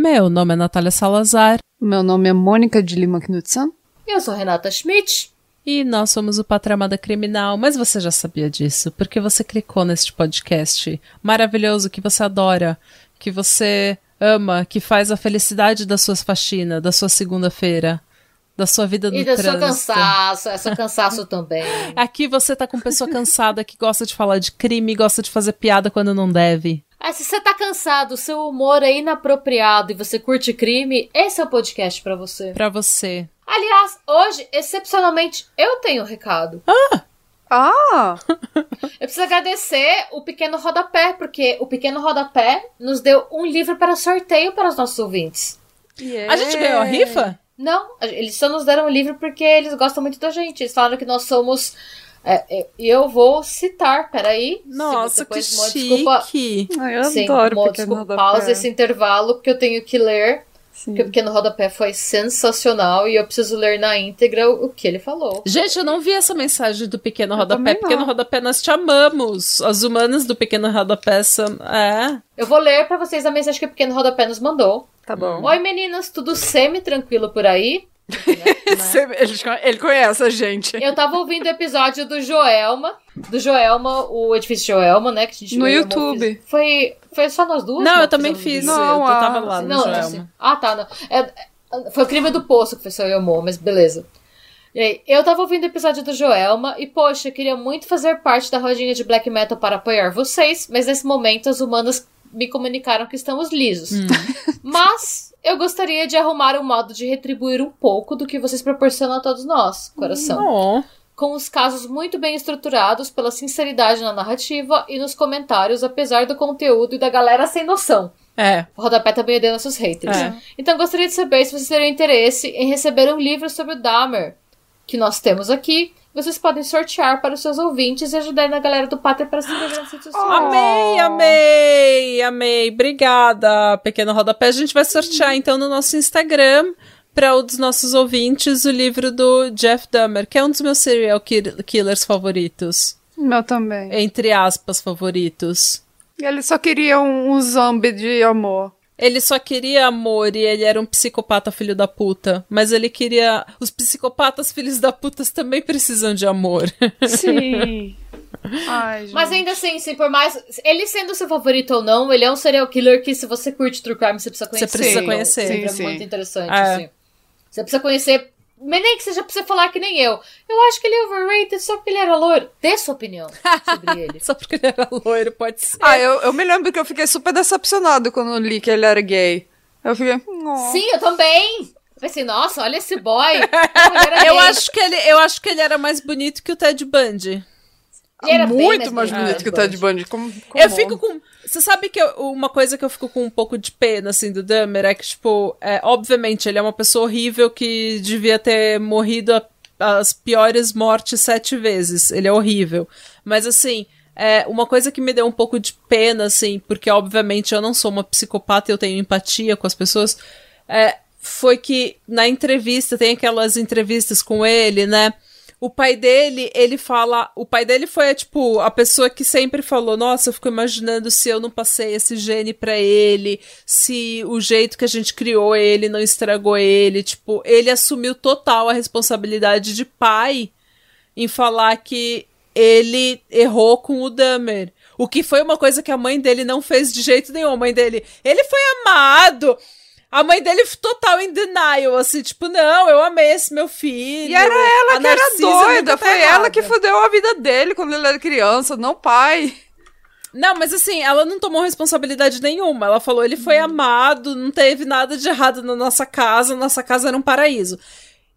Meu nome é Natália Salazar. Meu nome é Mônica de Lima Knudsen. Eu sou Renata Schmidt. E nós somos o Patramada Criminal, mas você já sabia disso, porque você clicou neste podcast maravilhoso que você adora, que você ama, que faz a felicidade da sua faxina, da sua segunda-feira, da sua vida no E da trânsito. sua cansaço, essa cansaço também. Aqui você tá com pessoa cansada que gosta de falar de crime, gosta de fazer piada quando não deve. Ah, se você tá cansado, seu humor é inapropriado e você curte crime, esse é o podcast pra você. Pra você. Aliás, hoje, excepcionalmente, eu tenho um recado. Ah! Eu preciso agradecer o Pequeno Rodapé, porque o Pequeno Rodapé nos deu um livro para sorteio para os nossos ouvintes. A gente ganhou a rifa? Não, eles só nos deram um livro porque eles gostam muito da gente. Eles falaram que nós somos. É, é, E eu vou citar, peraí. Nossa, que uma chique. Desculpa, Ai, eu sim, adoro uma Pequeno desculpa, Rodapé. pausa esse intervalo, porque eu tenho que ler. Sim. Porque o Pequeno Rodapé foi sensacional e eu preciso ler na íntegra o que ele falou. Gente, eu não vi essa mensagem do Pequeno Rodapé. Pequeno Rodapé, nós te amamos. As humanas do Pequeno Rodapé são. É. Eu vou ler pra vocês a mensagem que o Pequeno Rodapé nos mandou. Tá bom. Oi meninas, tudo semi-tranquilo por aí? Você- ele, ele conhece a gente. Eu tava ouvindo o episódio do Joelma, do Joelma, o edifício Joelma, né? Que a gente No YouTube. Foi, foi só nós duas? Não, eu também fiz. Não, eu tava lá no Não, Joelma. assim, ah, tá. Não. É- foi o crime do poço que eu, amor, mas beleza. E aí, eu tava ouvindo o episódio do Joelma e, poxa, eu queria muito fazer parte da rodinha de black metal para apoiar vocês, mas nesse momento as humanas me comunicaram que estamos lisos. Hum. Mas eu gostaria de arrumar um modo de retribuir um pouco do que vocês proporcionam a todos nós, coração Oh. com os casos muito bem estruturados pela sinceridade na narrativa e nos comentários, apesar do conteúdo e da galera sem noção. É. O rodapé também é deu nossos haters. É. Então gostaria de saber se vocês teriam interesse em receber um livro sobre o Dahmer que nós temos aqui. Vocês podem sortear para os seus ouvintes e ajudar na galera do Pátria para se inscrever nas redes sociais. Amei, amei, amei. Obrigada, Pequeno Rodapé. A gente vai sortear então no nosso Instagram para um dos nossos ouvintes o livro do Jeff Dahmer, que é um dos meus serial kill- killers favoritos. Meu também. Entre aspas, favoritos. Ele só queria um, um zombie de amor. Ele só queria amor e ele era um psicopata filho da puta. Mas ele queria. Os psicopatas filhos da putas também precisam de amor. Sim. Ai, gente. Mas ainda assim, sim, por mais. Ele sendo seu favorito ou não, ele é um serial killer que, se você curte True Crime, você precisa Você conhecer. precisa Sim, conhecer. sim, Sempre é sim. muito interessante, É. assim. Você precisa conhecer. Mas nem que seja pra você falar que nem eu. Eu acho que ele é overrated só porque ele era loiro. Dê sua opinião sobre ele. Só porque ele era loiro, pode ser. Ah, eu, eu me lembro que eu fiquei super decepcionado quando eu li que ele era gay. Eu fiquei. "Oh." Sim, eu também. Eu pensei, nossa, olha esse boy. Eu acho, que ele, eu acho que ele era mais bonito que o Ted Bundy. Ele era muito mais bonito bonito que o Ted Bundy. Como, Eu como? fico com. Você sabe que eu- uma coisa que eu fico com um pouco de pena, assim, do Dahmer é que, tipo, é, obviamente, ele é uma pessoa horrível que devia ter morrido a- as piores mortes sete vezes. Ele é horrível. Mas, assim, é, uma coisa que me deu um pouco de pena, assim, porque, obviamente, eu não sou uma psicopata e eu tenho empatia com as pessoas, é, foi que na entrevista, tem aquelas entrevistas com ele, né? O pai dele, ele fala. O pai dele foi, tipo, a pessoa que sempre falou: Nossa, eu fico imaginando se eu não passei esse gene pra ele, se o jeito que a gente criou ele não estragou ele. Tipo, ele assumiu total a responsabilidade de pai em falar que ele errou com o Dahmer. O que foi uma coisa que a mãe dele não fez de jeito nenhum. A mãe dele, ele foi amado. A mãe dele total em denial, assim, tipo, não, eu amei esse meu filho. E era ela A que era Narcisa doida. nunca tá Foi ela que errada. fudeu a vida dele quando ele era criança, não pai. Não, mas assim, ela não tomou responsabilidade nenhuma. Ela falou, ele Hum. foi amado, não teve nada de errado na nossa casa, nossa casa era um paraíso.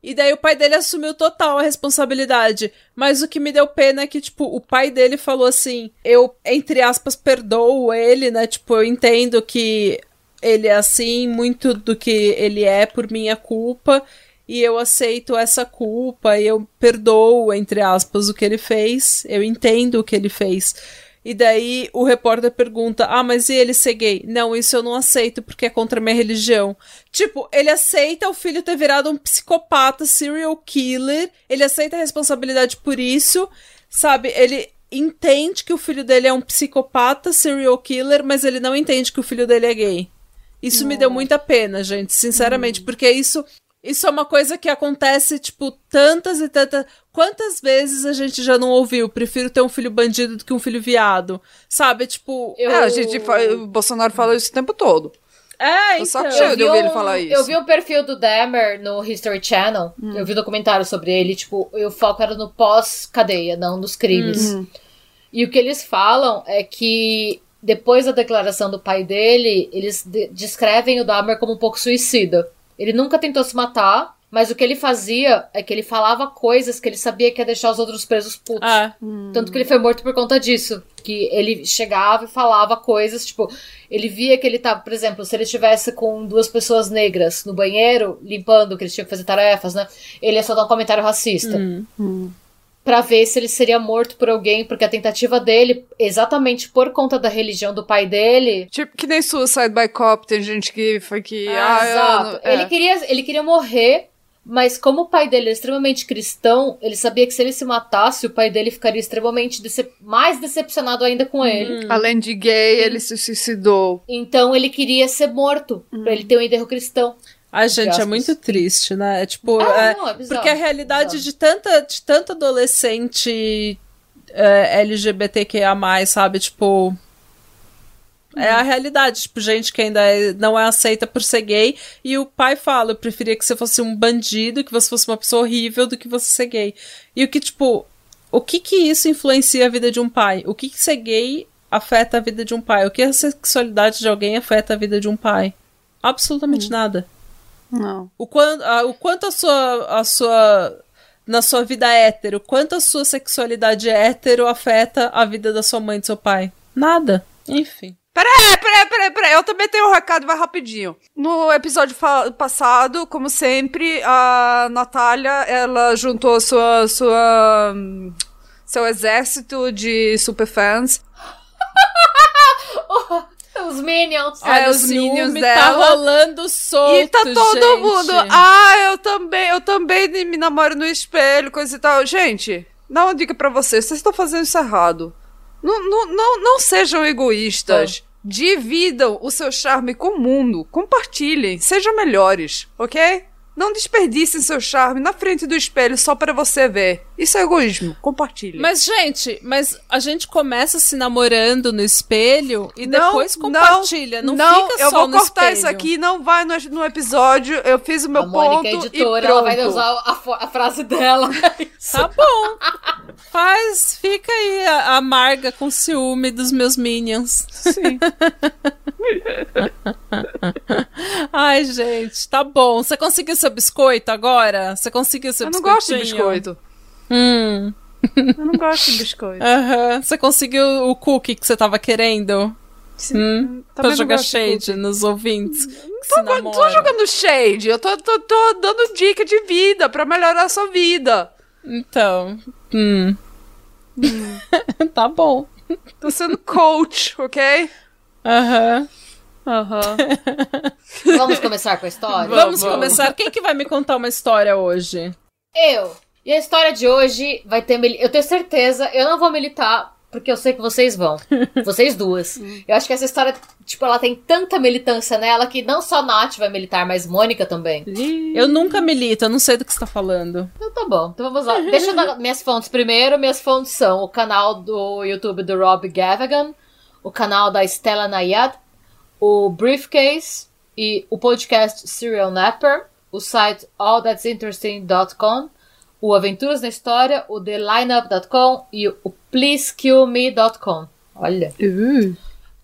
E daí o pai dele assumiu total a responsabilidade. Mas o que me deu pena é que, tipo, o pai dele falou assim: eu, entre aspas, perdoo ele, né? Tipo, eu entendo que ele é assim, muito do que ele é por minha culpa. E eu aceito essa culpa, e eu perdoo, entre aspas, o que ele fez. Eu entendo o que ele fez. E daí o repórter pergunta: Ah, mas e ele ser gay? Não, isso eu não aceito porque é contra a minha religião. Tipo, ele aceita o filho ter virado um psicopata, serial killer, ele aceita a responsabilidade por isso, sabe? Ele entende que o filho dele é um psicopata, serial killer, mas ele não entende que o filho dele é gay. Isso me deu muita pena, gente, sinceramente, porque isso isso é uma coisa que acontece, tipo, tantas e tantas. Quantas vezes a gente já não ouviu? Prefiro ter um filho bandido do que um filho viado. Sabe? Tipo. Eu... É, a gente. O Bolsonaro fala isso o tempo todo. É, Tô então. cheio de vi ouvir um- ele falar isso. Eu vi o perfil do Dahmer no History Channel. Eu vi um documentário sobre ele. Tipo, o foco era no pós-cadeia, não nos crimes. E o que eles falam é que depois da declaração do pai dele, eles de- descrevem o Dahmer como um pouco suicida. Ele nunca tentou se matar, mas o que ele fazia é que ele falava coisas que ele sabia que ia deixar os outros presos putos. Ah, Tanto que ele foi morto por conta disso. Que ele chegava e falava coisas, tipo, ele via que ele tava, por exemplo, se ele estivesse com duas pessoas negras no banheiro, limpando, que eles tinham que fazer tarefas, né? Ele ia só dar um comentário racista. Pra ver se ele seria morto por alguém, porque a tentativa dele, exatamente por conta da religião do pai dele. Tipo, que nem Suicide by Cop, tem gente que foi que. Ah, ah, exato. não- é. Ele, queria, ele queria morrer, mas como o pai dele é extremamente cristão, ele sabia que se ele se matasse, o pai dele ficaria extremamente decep- mais decepcionado ainda com ele. Além de gay, ele se suicidou. Então ele queria ser morto, pra ele ter um enterro cristão. Ai, gente, é muito triste, né? É tipo. Ah, é- não, é bizarro, porque a realidade bizarro. de tanta, de tanto adolescente é, LGBTQIA, sabe? Tipo. É a realidade, tipo, gente que ainda é- não é aceita por ser gay. E o pai fala: eu preferia que você fosse um bandido, que você fosse uma pessoa horrível, do que você ser gay. E o que, tipo, o que que isso influencia a vida de um pai? O que que ser gay afeta a vida de um pai? O que a sexualidade de alguém afeta a vida de um pai? Absolutamente nada. Não. O quanto, a, o quanto a sua, a sua. Na sua vida hétero, quanto a sua sexualidade hétero afeta a vida da sua mãe e do seu pai? Nada. Enfim. Peraí, peraí, peraí, peraí. Eu também tenho um recado, vai rapidinho. No episódio passado, como sempre, a Natália, ela juntou sua, sua, seu exército de superfans. Os Minions. Olha, os o minions ciúme dela. tá rolando solto, e tá todo gente. mundo, ah, eu também, eu também me namoro no espelho, coisa e tal. Gente, dá uma dica pra vocês, vocês estão fazendo isso errado. Não, não, não, não sejam egoístas. Dividam o seu charme com o mundo. Compartilhem. Sejam melhores, ok? Não desperdicem seu charme na frente do espelho só para você ver. Isso é egoísmo. Compartilhem. Mas, gente, mas a gente começa se namorando no espelho e Não, depois compartilha. Não, fica eu só vou no cortar espelho. isso aqui, não vai no, no episódio. Eu fiz o meu a Mônica, ponto a e editora, pronto. ela vai usar a, a frase dela. Tá bom. Faz, fica aí a- amarga com ciúme dos meus minions. Sim. Ai, gente, tá bom. Você conseguiu seu biscoito agora? Você conseguiu seu Eu não gosto de biscoito. Hum. Eu não gosto de biscoito. Aham. Você conseguiu o cookie que você tava querendo? Hum, pra jogar shade nos ouvintes. Tô, tô jogando shade. Eu tô, tô, tô dando dica de vida pra melhorar a sua vida. Então. Hum. tá bom. Tô sendo coach, ok? Aham. Aham. Vamos começar com a história? Vamos vamos. começar. Quem que vai me contar uma história hoje? Eu. E a história de hoje vai ter. mili- Eu tenho certeza, eu não vou militar, porque eu sei que vocês vão. Vocês duas. Eu acho que essa história, tipo, ela tem tanta militância nela que não só Nath vai militar, mas Mônica também. Eu nunca milito, eu não sei do que você tá falando. Então tá bom. Então vamos lá. Deixa eu dar minhas fontes primeiro. Minhas fontes são o canal do YouTube do Rob Gavagan, o canal da Stella Nayad, o Briefcase e o podcast Serial Napper, o site allthat'sinteresting.com, o Aventuras na História, o TheLineup.com e o PleaseKillMe.com. Olha. Uh.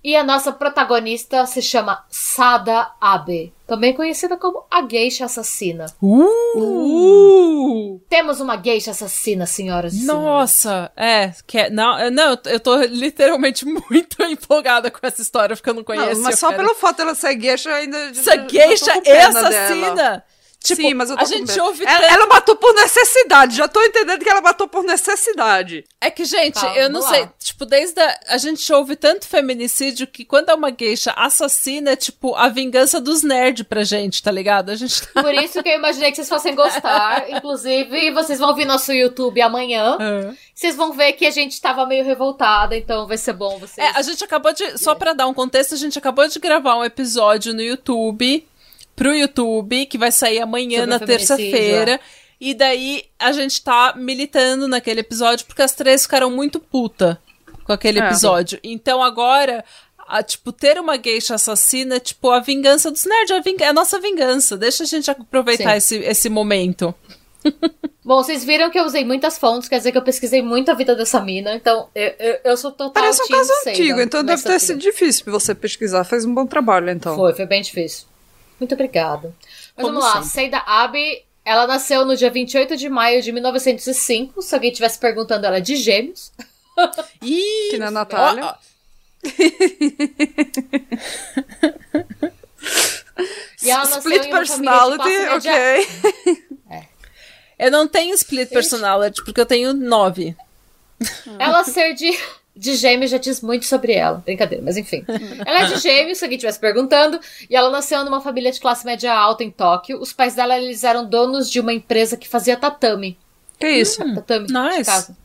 E a nossa protagonista se chama Sada Abe, também conhecida como a Geisha Assassina. Uh. Temos uma geisha assassina, senhoras e senhores. Nossa, é, que, é- não, eu- não, eu tô literalmente muito empolgada com essa história, porque eu não conheço. Não, mas só quero- pelo fato dela ser gueixa ainda. Essa geisha e pena assassina! dela. Tipo, Sim, mas eu tô a gente ouve ela, tanto- ela matou por necessidade. Já tô entendendo que ela matou por necessidade. É que, gente, Calma, eu não vamos sei. lá. Tipo, desde a, a gente ouve tanto feminicídio que quando é uma geisha assassina, é tipo a vingança dos nerds pra gente, tá ligado? A gente tá. Por isso que eu imaginei que vocês fossem gostar. Inclusive, vocês vão vir nosso YouTube amanhã. Vocês vão ver que a gente tava meio revoltada, então vai ser bom vocês. É, a gente acabou de. Só pra dar um contexto, a gente acabou de gravar um episódio no YouTube, pro YouTube, que vai sair amanhã, Sobre na terça-feira. E daí a gente tá militando naquele episódio porque as três ficaram muito puta com aquele É. episódio. Então agora. A, tipo, ter uma geisha assassina é tipo a vingança dos nerds, é a, ving- é a nossa vingança. Deixa a gente aproveitar Sim. esse, esse momento. Bom, vocês viram que eu usei muitas fontes, quer dizer que eu pesquisei muito a vida dessa mina, então eu, eu, eu sou total Parece um caso antigo, então deve ter sido difícil pra você pesquisar. Fez um bom trabalho, então. Foi, foi bem difícil. Muito obrigada. Mas Como vamos lá, sempre. Seida Abe, ela nasceu no dia 28 de maio de 1905. Se alguém estivesse perguntando, ela é de gêmeos. Ih, Que na Natália. ó, ó, E ela Split de personality, ok. eu não tenho split personality porque eu tenho nove. Ela ser de, de gêmeos já diz muito sobre ela. Brincadeira, mas enfim. Ela é de gêmeos, se alguém estivesse perguntando. E ela nasceu numa família de classe média alta em Tóquio. Os pais dela, eles eram donos de uma empresa que fazia tatame. Que isso? Tatame de Nice. casa.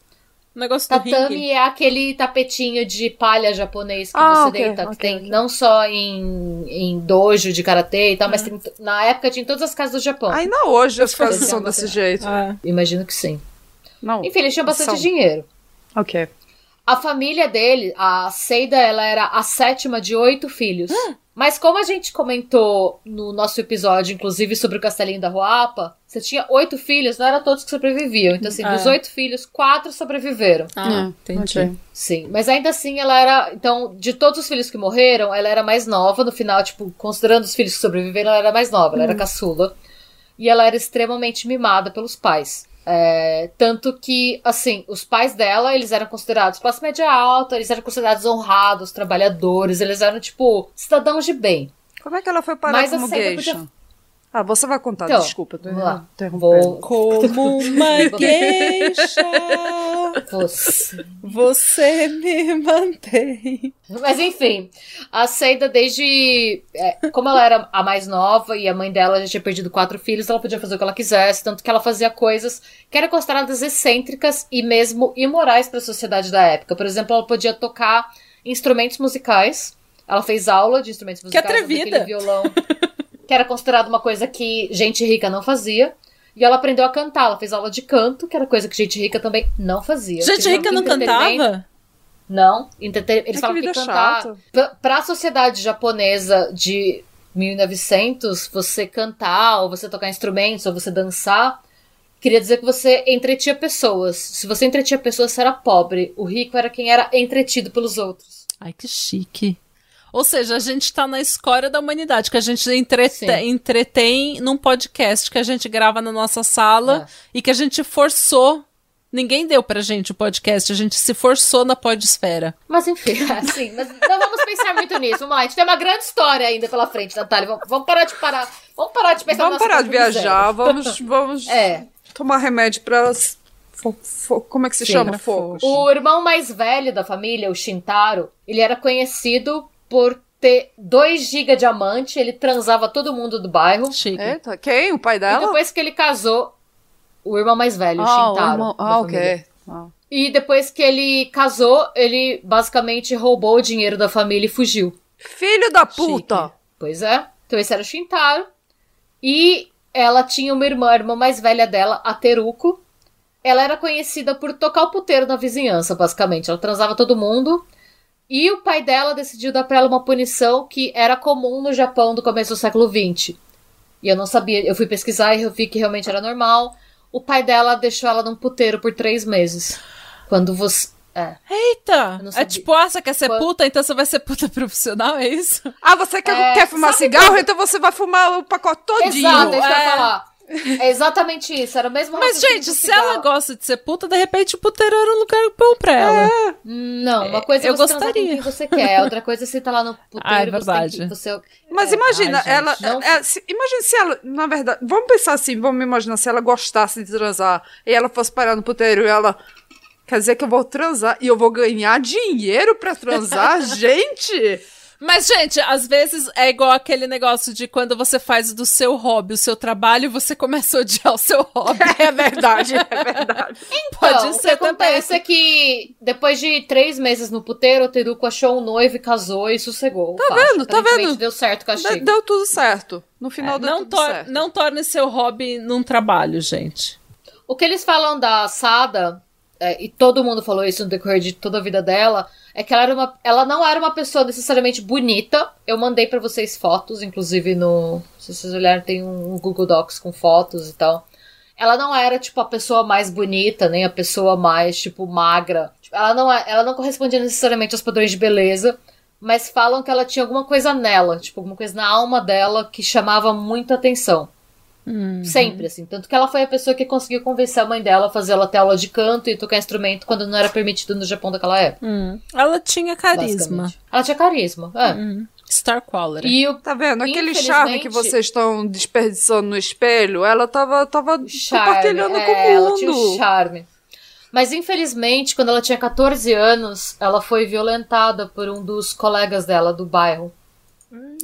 O negócio Tatame é aquele tapetinho de palha japonês que Ah, você ok, deita, que ok, tem ok. não só em, em dojo de karatê e tal, mas tem, na época tinha em todas as casas do Japão. Ainda hoje as fazer são desse jeito. Ah, Imagino que sim. Não. Enfim, eles tinham bastante São. dinheiro. Ok. A família dele, a Seida, ela era a sétima de oito filhos. Mas como a gente comentou no nosso episódio, inclusive, sobre o Castelinho da Ruapa, você tinha oito filhos, não era todos que sobreviviam. Então, assim, É. dos oito filhos, quatro sobreviveram. ah, Hum, entendi. ok. Sim, mas ainda assim ela era. Então, de todos os filhos que morreram, ela era mais nova. No final, tipo, considerando os filhos que sobreviveram, ela era mais nova, ela era caçula. E ela era extremamente mimada pelos pais. É, tanto que, assim, os pais dela, eles eram considerados classe média alta, eles eram considerados honrados, trabalhadores, eles eram, tipo, cidadãos de bem. Como é que ela foi parar Mas como geisha? podia- Ah, você vai contar, Então, desculpa. Tô vamos lá. interrompendo. Vou. Como uma geisha, Você. você me mantém. Mas enfim, a Seida, desde. é, como ela era a mais nova e a mãe dela já tinha perdido quatro filhos, ela podia fazer o que ela quisesse, tanto que ela fazia coisas que eram consideradas excêntricas e mesmo imorais para a sociedade da época. Por exemplo, ela podia tocar instrumentos musicais. Ela fez aula de instrumentos musicais. fez atrevida. violão, que era considerado uma coisa que gente rica não fazia. E ela aprendeu a cantar, ela fez aula de canto, que era coisa que gente rica também não fazia. Gente rica não cantava? não, entreten... eles que falam que vida cantar. Pra, pra sociedade japonesa de 1900, você cantar, ou você tocar instrumentos, ou você dançar, queria dizer que você entretinha pessoas. Se você entretinha pessoas, você era pobre. O rico era quem era entretido pelos outros. Ai, que chique. Ou seja, a gente tá na escória da humanidade, que a gente entrete- Sim. entretém num podcast que a gente grava na nossa sala É. e que a gente forçou. Ninguém deu pra gente o podcast, a gente se forçou na podesfera. Mas enfim, assim, mas não vamos pensar muito nisso. Vamos lá, a gente tem uma grande história ainda pela frente, Natália. Vamos, vamos parar de parar. Vamos parar de pensar Vamos parar de viajar, zero. vamos, vamos É. tomar remédio fo- como é que se Sim. chama? Fogo. O irmão mais velho da família, o Shintaro, ele era conhecido por ter 2 GB diamante, ele transava todo mundo do bairro. Chique. Eita, quem? O pai E dela? depois que ele casou, o irmão mais velho, o ah, o Shintaro. irmão- da ah, família. ok. Ah. E depois que ele casou, ele basicamente roubou o dinheiro da família e fugiu. Filho da puta! Pois é. Então esse era o Shintaro. E ela tinha uma irmã, a irmã mais velha dela, a Teruko. Ela era conhecida por tocar o puteiro na vizinhança, basicamente. Ela transava todo mundo. E o pai dela decidiu dar pra ela uma punição que era comum no Japão do começo do século XX. E eu não sabia, eu fui pesquisar e eu vi que realmente era normal. O pai dela deixou ela num puteiro por três meses. Quando você. É. Eita! É tipo, ah, você quer ser Quando- puta, então você vai ser puta profissional, é isso? Ah, você quer, É, quer fumar cigarro? quando- Então você vai fumar o pacote todinho. Exato, é isso que eu ia é. falar. É exatamente isso, era o mesmo Mas, gente, se ela gosta de ser puta, de repente o puteiro era um lugar bom pra ela. Não, uma coisa é Eu você gostaria. com quem você quer, outra coisa é você tá lá no puteiro Ah, é e você verdade. que... Você... Mas É. imagina, Ai, gente, ela. não- é, se- imagina se ela, na verdade. Vamos pensar assim, vamos imaginar se ela gostasse de transar e ela fosse parar no puteiro e ela. Quer dizer que eu vou transar e eu vou ganhar dinheiro pra transar? Gente! Mas, gente, às vezes é igual aquele negócio de quando você faz do seu hobby o seu trabalho, você começa a odiar o seu hobby. É verdade, é verdade. Pode Então, o que ser também. acontece é que depois de três meses no puteiro, o Teruco achou um noivo e casou e sossegou. Tá vendo? Tá vendo? Deu certo o castigo. De- Deu tudo certo. No final deu Não, tudo tor certo. não torne seu hobby num trabalho, gente. O que eles falam da Sada, é, e todo mundo falou isso no decorrer de toda a vida dela, é que ela, era uma, ela não era uma pessoa necessariamente bonita. Eu mandei pra vocês fotos, inclusive no. Se vocês olharem, tem um, um Google Docs com fotos e tal. Ela não era, tipo, a pessoa mais bonita, nem a pessoa mais, tipo, magra. Tipo, ela, não é, ela não correspondia necessariamente aos padrões de beleza, mas falam que ela tinha alguma coisa nela, tipo, alguma coisa na alma dela que chamava muita atenção. Sempre, assim. Tanto que ela foi a pessoa que conseguiu convencer a mãe dela a fazer ela ter aula de canto e tocar instrumento quando não era permitido no Japão daquela época. Hum. Ela tinha carisma. Ela tinha carisma. É. Hum. Star quality. E o Tá vendo? Aquele charme que vocês estão desperdiçando no espelho, ela tava, tava charme, compartilhando é, com o ela tinha mundo. um charme. Mas infelizmente, quando ela tinha 14 anos, ela foi violentada por um dos colegas dela do bairro.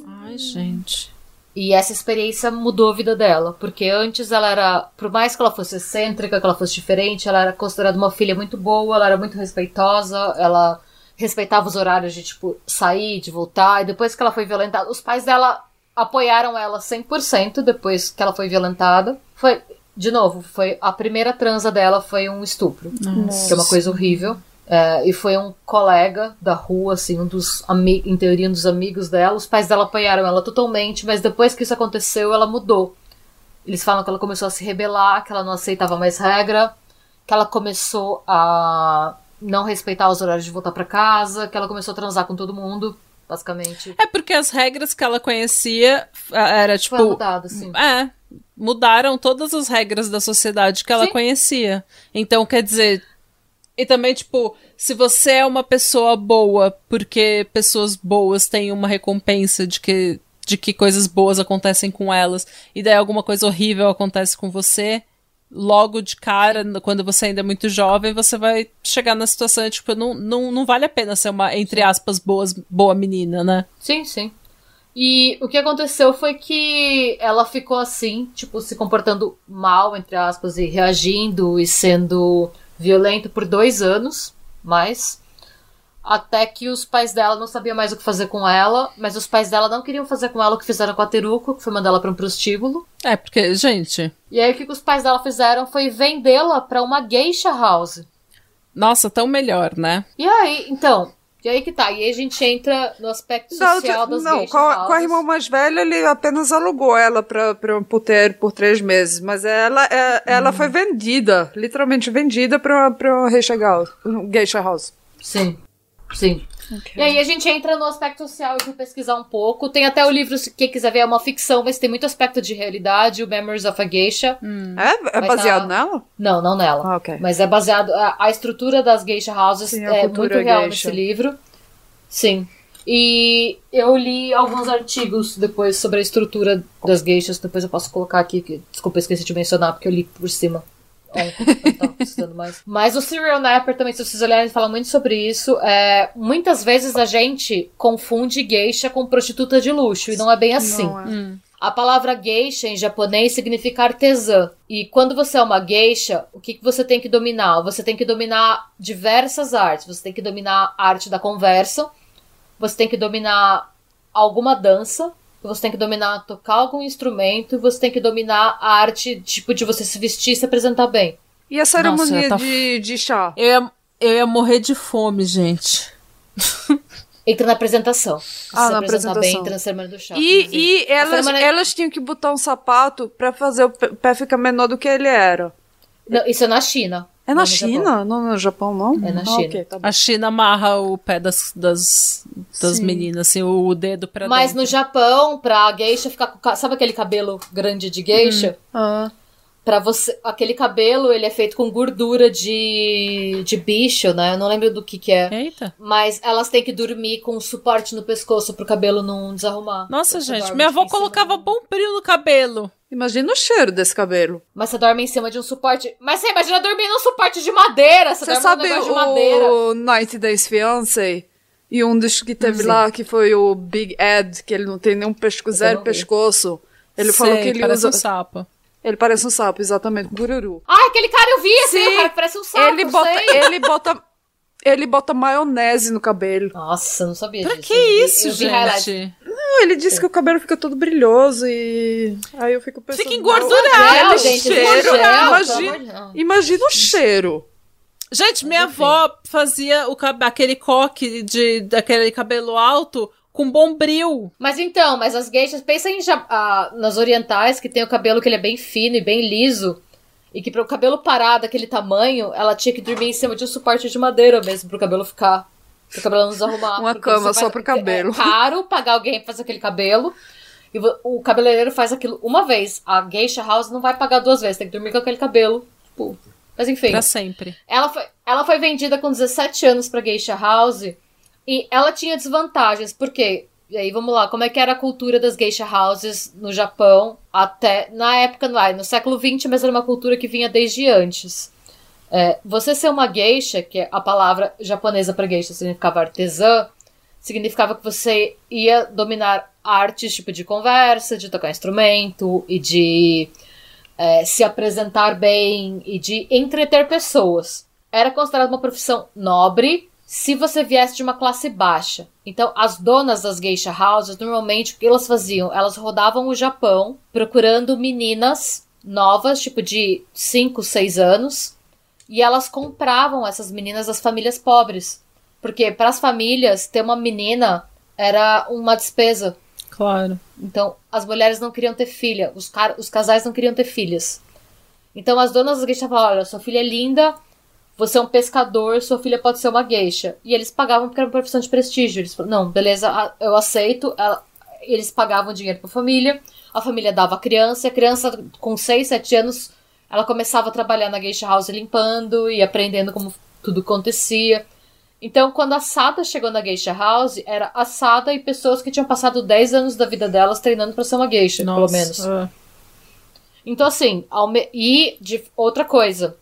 Ai, gente. E essa experiência mudou a vida dela, porque antes ela era, por mais que ela fosse excêntrica, que ela fosse diferente, ela era considerada uma filha muito boa, ela era muito respeitosa, ela respeitava os horários de, tipo, sair, de voltar, e depois que ela foi violentada, os pais dela apoiaram ela 100% depois que ela foi violentada. Foi, de novo, foi a primeira transa dela foi um estupro, que é uma coisa horrível. É, e foi um colega da rua, assim, um dos amigos, em teoria, um dos amigos dela. Os pais dela apoiaram ela totalmente, mas depois que isso aconteceu, ela mudou. Eles falam que ela começou a se rebelar, que ela não aceitava mais regra, que ela começou a não respeitar os horários de voltar pra casa, que ela começou a transar com todo mundo, basicamente. É porque as regras que ela conhecia ah, era tipo. Foi mudado, assim. É. Mudaram todas as regras da sociedade que ela Sim. conhecia. Então, quer dizer. E também, tipo, se você é uma pessoa boa, porque pessoas boas têm uma recompensa de que, de que coisas boas acontecem com elas, e daí alguma coisa horrível acontece com você, logo de cara, quando você ainda é muito jovem, você vai chegar na situação, de, tipo, não, não, não vale a pena ser uma, entre aspas, boas, boa menina, né? Sim, sim. E o que aconteceu foi que ela ficou assim, tipo, se comportando mal, entre aspas, e reagindo e sendo violenta por dois anos, mais. Até que os pais dela não sabiam mais o que fazer com ela, mas os pais dela não queriam fazer com ela o que fizeram com a Teruko, que foi mandar ela pra um prostíbulo. É, porque, gente, E aí o que os pais dela fizeram foi vendê-la pra uma geisha house. nossa, tão melhor, né? E aí, então, e aí que tá. E aí a gente entra no aspecto social outra- das não, com a, com a irmã mais velha, ele apenas alugou ela pra, pra um puteiro por três meses. Mas ela, é, ela foi vendida, literalmente vendida pra, pra um geisha house. um geisha house. Sim, sim. E aí a gente entra no aspecto social e fui pesquisar um pouco. Tem até o livro, se quem quiser ver, é uma ficção, mas tem muito aspecto de realidade, o Memories of a Geisha. É, é Mas baseado tá- nela? Não, não nela. Ah, ok. Mas é baseado. A, a estrutura das geisha houses Sim, é muito real geisha. nesse livro. Sim. E eu li alguns artigos depois sobre a estrutura das geishas. Depois eu posso colocar aqui. Que, desculpa, eu esqueci de mencionar, porque eu li por cima. Ontem, eu tava precisando mais. Mas o Serial Napper também, se vocês olharem, ele fala muito sobre isso. É, muitas vezes a gente confunde geisha com prostituta de luxo, e não é bem assim. Não é. A palavra geisha em japonês significa artesã. E quando você é uma geisha, o que, que você tem que dominar? Você tem que dominar diversas artes. Você tem que dominar a arte da conversa. Você tem que dominar alguma dança. Você tem que dominar tocar algum instrumento. E você tem que dominar a arte, tipo, de você se vestir e se apresentar bem. E a ceremonia tá- de, de chá? Eu ia, eu ia morrer de fome, gente. Entra na apresentação. Se Ah, se na apresentar bem, apresentação. entra na cerimônia do chá. E, e elas, cerimônia- elas tinham que botar um sapato pra fazer o pé pé ficar menor do que ele era. Não, isso é na China. É na Não, China? Não no Japão, não? É na Ah, China. ok, tá bom. A China amarra o pé das, das, das Sim. meninas, assim, o dedo pra Mas dentro. no Japão, pra geisha ficar com. Sabe aquele cabelo grande de geisha? Ah, Pra você. Aquele cabelo, ele é feito com gordura de. de bicho, né? Eu não lembro do que que é. Eita. Mas elas têm que dormir com um suporte no pescoço pro cabelo não desarrumar. Nossa, Você gente, minha avó colocava de um- bombril no cabelo. imagina o cheiro desse cabelo. Mas você dorme em cima de um suporte. Mas você imagina dormir num suporte de madeira. Você, Você sabe num negócio de madeira. o 90 Days Fiancé? E um dos que teve Sim. lá, que foi o Big Ed, que ele não tem nenhum pesco, zero pescoço. Ele Sei, falou que ele usa... um sapo. Ele parece um sapo, exatamente, gururu. Ah, aquele cara eu vi, assim, Sim. o cara que parece um sapo. ele, eu bota, sei. ele bota... Ele bota maionese no cabelo. Nossa, eu não sabia Pra disso. que Eu vi- isso, eu highlights. gente? Não, ele disse que o cabelo fica todo brilhoso e... Aí eu fico pensando... Fica "Não, engordurado, gente, pelo imagina, imagina o cheiro. Gente, minha enfim. avó fazia o, aquele coque de daquele cabelo alto com bombril. Mas então, mas as geishas, pensa em ah, nas orientais, que tem o cabelo que ele é bem fino e bem liso. E que para o cabelo parar daquele tamanho, ela tinha que dormir em cima de um suporte de madeira mesmo, pro cabelo ficar. Pro cabelo não desarrumar. Uma cama só pro cabelo. É caro pagar alguém pra fazer aquele cabelo. E o cabeleireiro faz aquilo uma vez. A geisha house não vai pagar duas vezes, tem que dormir com aquele cabelo. Tipo. Mas enfim. Pra sempre. Ela foi, ela foi vendida com 17 anos pra Geisha House e ela tinha desvantagens, porque e aí vamos lá, como é que era a cultura das Geisha Houses no Japão até na época, no século XX, mas era uma cultura que vinha desde antes. É, você ser uma geisha, que é a palavra japonesa para geisha significava artesã, significava que você ia dominar artes tipo de conversa, de tocar instrumento e de é, se apresentar bem e de entreter pessoas. Era considerada uma profissão nobre se você viesse de uma classe baixa. Então, as donas das geisha houses, normalmente, o que elas faziam? Elas rodavam o Japão procurando meninas novas, tipo de 5, 6 anos, e elas compravam essas meninas das famílias pobres. Porque para as famílias, ter uma menina era uma despesa. Claro. Então, as mulheres não queriam ter filha, os, os casais não queriam ter filhas. Então, as donas das geishas falavam: olha, sua filha é linda, você é um pescador, sua filha pode ser uma geisha. E eles pagavam porque era uma profissão de prestígio. Eles falaram: não, beleza, eu aceito. Ela- eles pagavam dinheiro para a família, a família dava a criança, e a criança com 6, 7 anos, ela começava a trabalhar na geisha house limpando e aprendendo como tudo acontecia. Então, quando a Sada chegou na Geisha House, era a Sada e pessoas que tinham passado 10 anos da vida delas treinando pra ser uma geisha, pelo Nossa. menos. ah. Então, assim, e de outra coisa,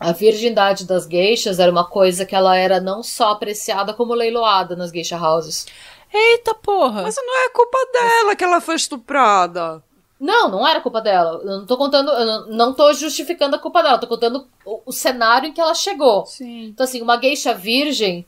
a virgindade das geishas era uma coisa que ela era não só apreciada como leiloada nas geisha houses. Eita porra. Mas não é culpa dela que ela foi estuprada. Não, não era culpa dela. Eu não tô contando, eu não, tô justificando a culpa dela, eu tô contando o, o cenário em que ela chegou. Sim. Então, assim, uma geisha virgem,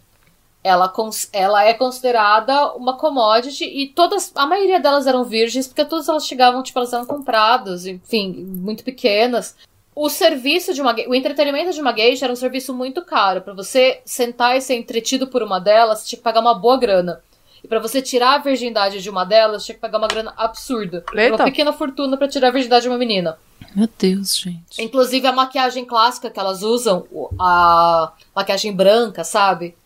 ela, ela é considerada uma commodity e todas, a maioria delas eram virgens, porque todas elas chegavam, tipo, elas eram compradas, enfim, muito pequenas. O serviço de uma o entretenimento de uma geisha era um serviço muito caro. Pra você sentar e ser entretido por uma delas, você tinha que pagar uma boa grana. E pra você tirar a virgindade de uma delas, tinha que pagar uma grana absurda. Eita. Uma pequena fortuna pra tirar a virgindade de uma menina. Meu Deus, gente. Inclusive a maquiagem clássica que elas usam, a maquiagem branca, sabe?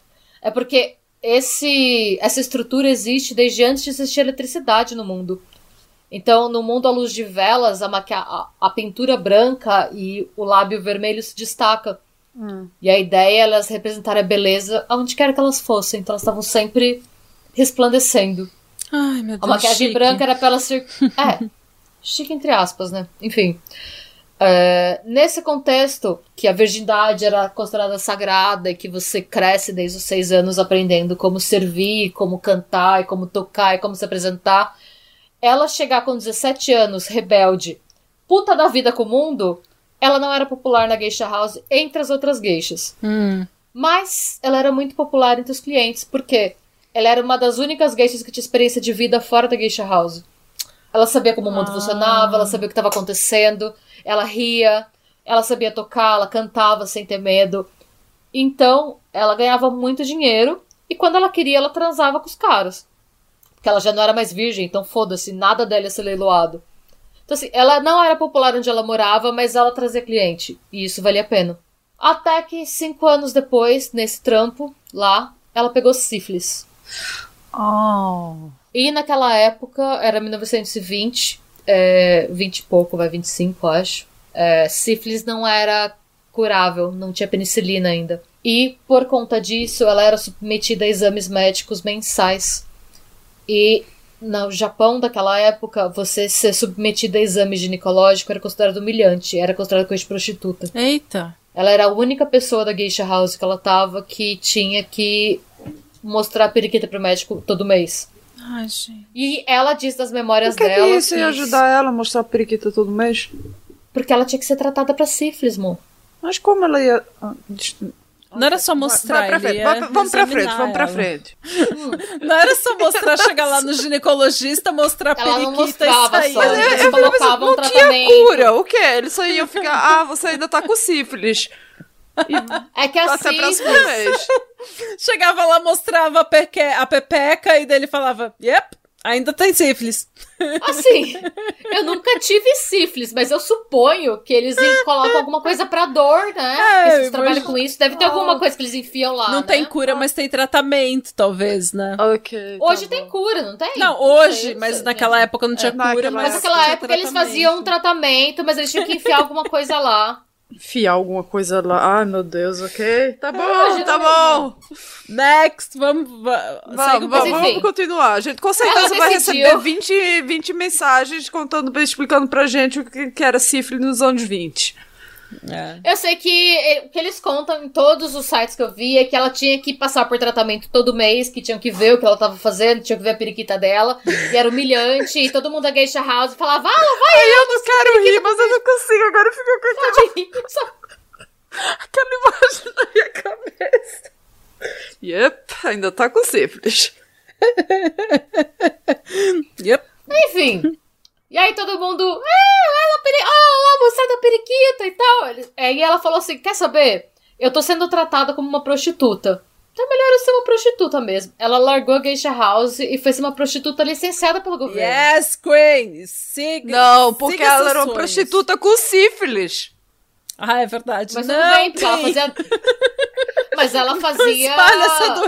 É porque esse essa estrutura existe desde antes de existir eletricidade no mundo. Então, no mundo à luz de velas, a, a, a pintura branca e o lábio vermelho se destaca. Hum. E a ideia é elas representarem a beleza aonde quer que elas fossem. Então, elas estavam sempre resplandecendo. Ai, meu Deus. A maquiagem chique. branca era pra ela ser. É, chique entre aspas, né? Enfim. É, nesse contexto, que a virgindade era considerada sagrada e que você cresce desde os seis anos aprendendo como servir, como cantar, e como tocar e como se apresentar, ela chegar com 17 anos, rebelde, puta da vida com o mundo, ela não era popular na geisha house entre as outras geishas. Hum. Mas ela era muito popular entre os clientes, porque ela era uma das únicas geishas que tinha experiência de vida fora da geisha house. Ela sabia como o mundo Ah. funcionava, ela sabia o que estava acontecendo, ela ria, ela sabia tocar, ela cantava sem ter medo. Então, ela ganhava muito dinheiro e quando ela queria, ela transava com os caras. Porque ela já não era mais virgem, então foda-se, nada dela ia ser leiloado. Então, assim, ela não era popular onde ela morava, mas ela trazia cliente. E isso valia a pena. Até que cinco anos depois, nesse trampo, lá, ela pegou sífilis. Oh. E naquela época, era 1920, é, 20 e pouco, vai 25, acho. É, sífilis não era curável, não tinha penicilina ainda. E por conta disso, ela era submetida a exames médicos mensais. E no Japão daquela época, você ser submetida a exame ginecológico era considerado humilhante, era considerado coisa de prostituta. Eita. Ela era a única pessoa da geisha house que ela tava que tinha que mostrar a periquita pro médico todo mês. Ai, gente. E ela diz das memórias Por que, dela. que isso ia ajudar ela a mostrar a periquita todo mês? Porque ela tinha que ser tratada pra sífilis, mo. Mas como ela ia. Não era só mostrar, vai pra ele frente, vamos pra frente, vamos pra frente. Não era só mostrar, chegar lá no ginecologista, mostrar a Ela não periquita e sair. só. Mas Eles eu, colocavam não um tinha cura. O quê? Eles só iam ficar. Ah, você ainda tá com sífilis. E É que a até a próxima sífilis. vez. Chegava lá, mostrava a, peque, a pepeca e daí ele falava, yep, ainda tem sífilis. Assim, eu nunca tive sífilis, mas eu suponho que eles colocam alguma coisa pra dor, né? É, Porque vocês trabalham com isso, deve ter alguma coisa que eles enfiam lá. não né? tem cura, mas tem tratamento, talvez, né? Ok. Hoje tá tem bom. cura, não tem? Não, hoje, não mas sei, naquela né? época não tinha É, cura, naquela mas Mas naquela época eles faziam um tratamento, mas eles tinham que enfiar alguma coisa lá. Enfiar alguma coisa lá. Ai, meu Deus, ok. Tá bom, tá bom. Next, vamos. Vamos, vamos, vamos continuar. A gente com certeza vai receber 20, 20 mensagens contando, explicando pra gente o que, que era sífilis nos anos 20. É. Eu sei que eh, o que eles contam em todos os sites que eu vi é que ela tinha que passar por tratamento todo mês, que tinham que ver o que ela tava fazendo, tinham que ver a periquita dela, e era humilhante, e todo mundo da Geisha House falava, ah, vai Ai, eu não quero rir, mas eu não consigo. Agora fica com. Só- aquela imagem na minha cabeça. Yep, ainda tá com sífilis. Yep. Enfim. E aí todo mundo, ah, ela, peri... ah, a moça da periquita e tal. Ele- Aí ela falou assim, quer saber? Eu tô sendo tratada como uma prostituta. Então é melhor eu ser uma prostituta mesmo. Ela largou a Geisha House e foi ser uma prostituta licenciada pelo governo. Yes, Queen! Siga. Não, porque siga ela era uma sonhos. prostituta com sífilis. Ah, é verdade. Mas não, tudo bem, porque ela fazia. Mas ela fazia.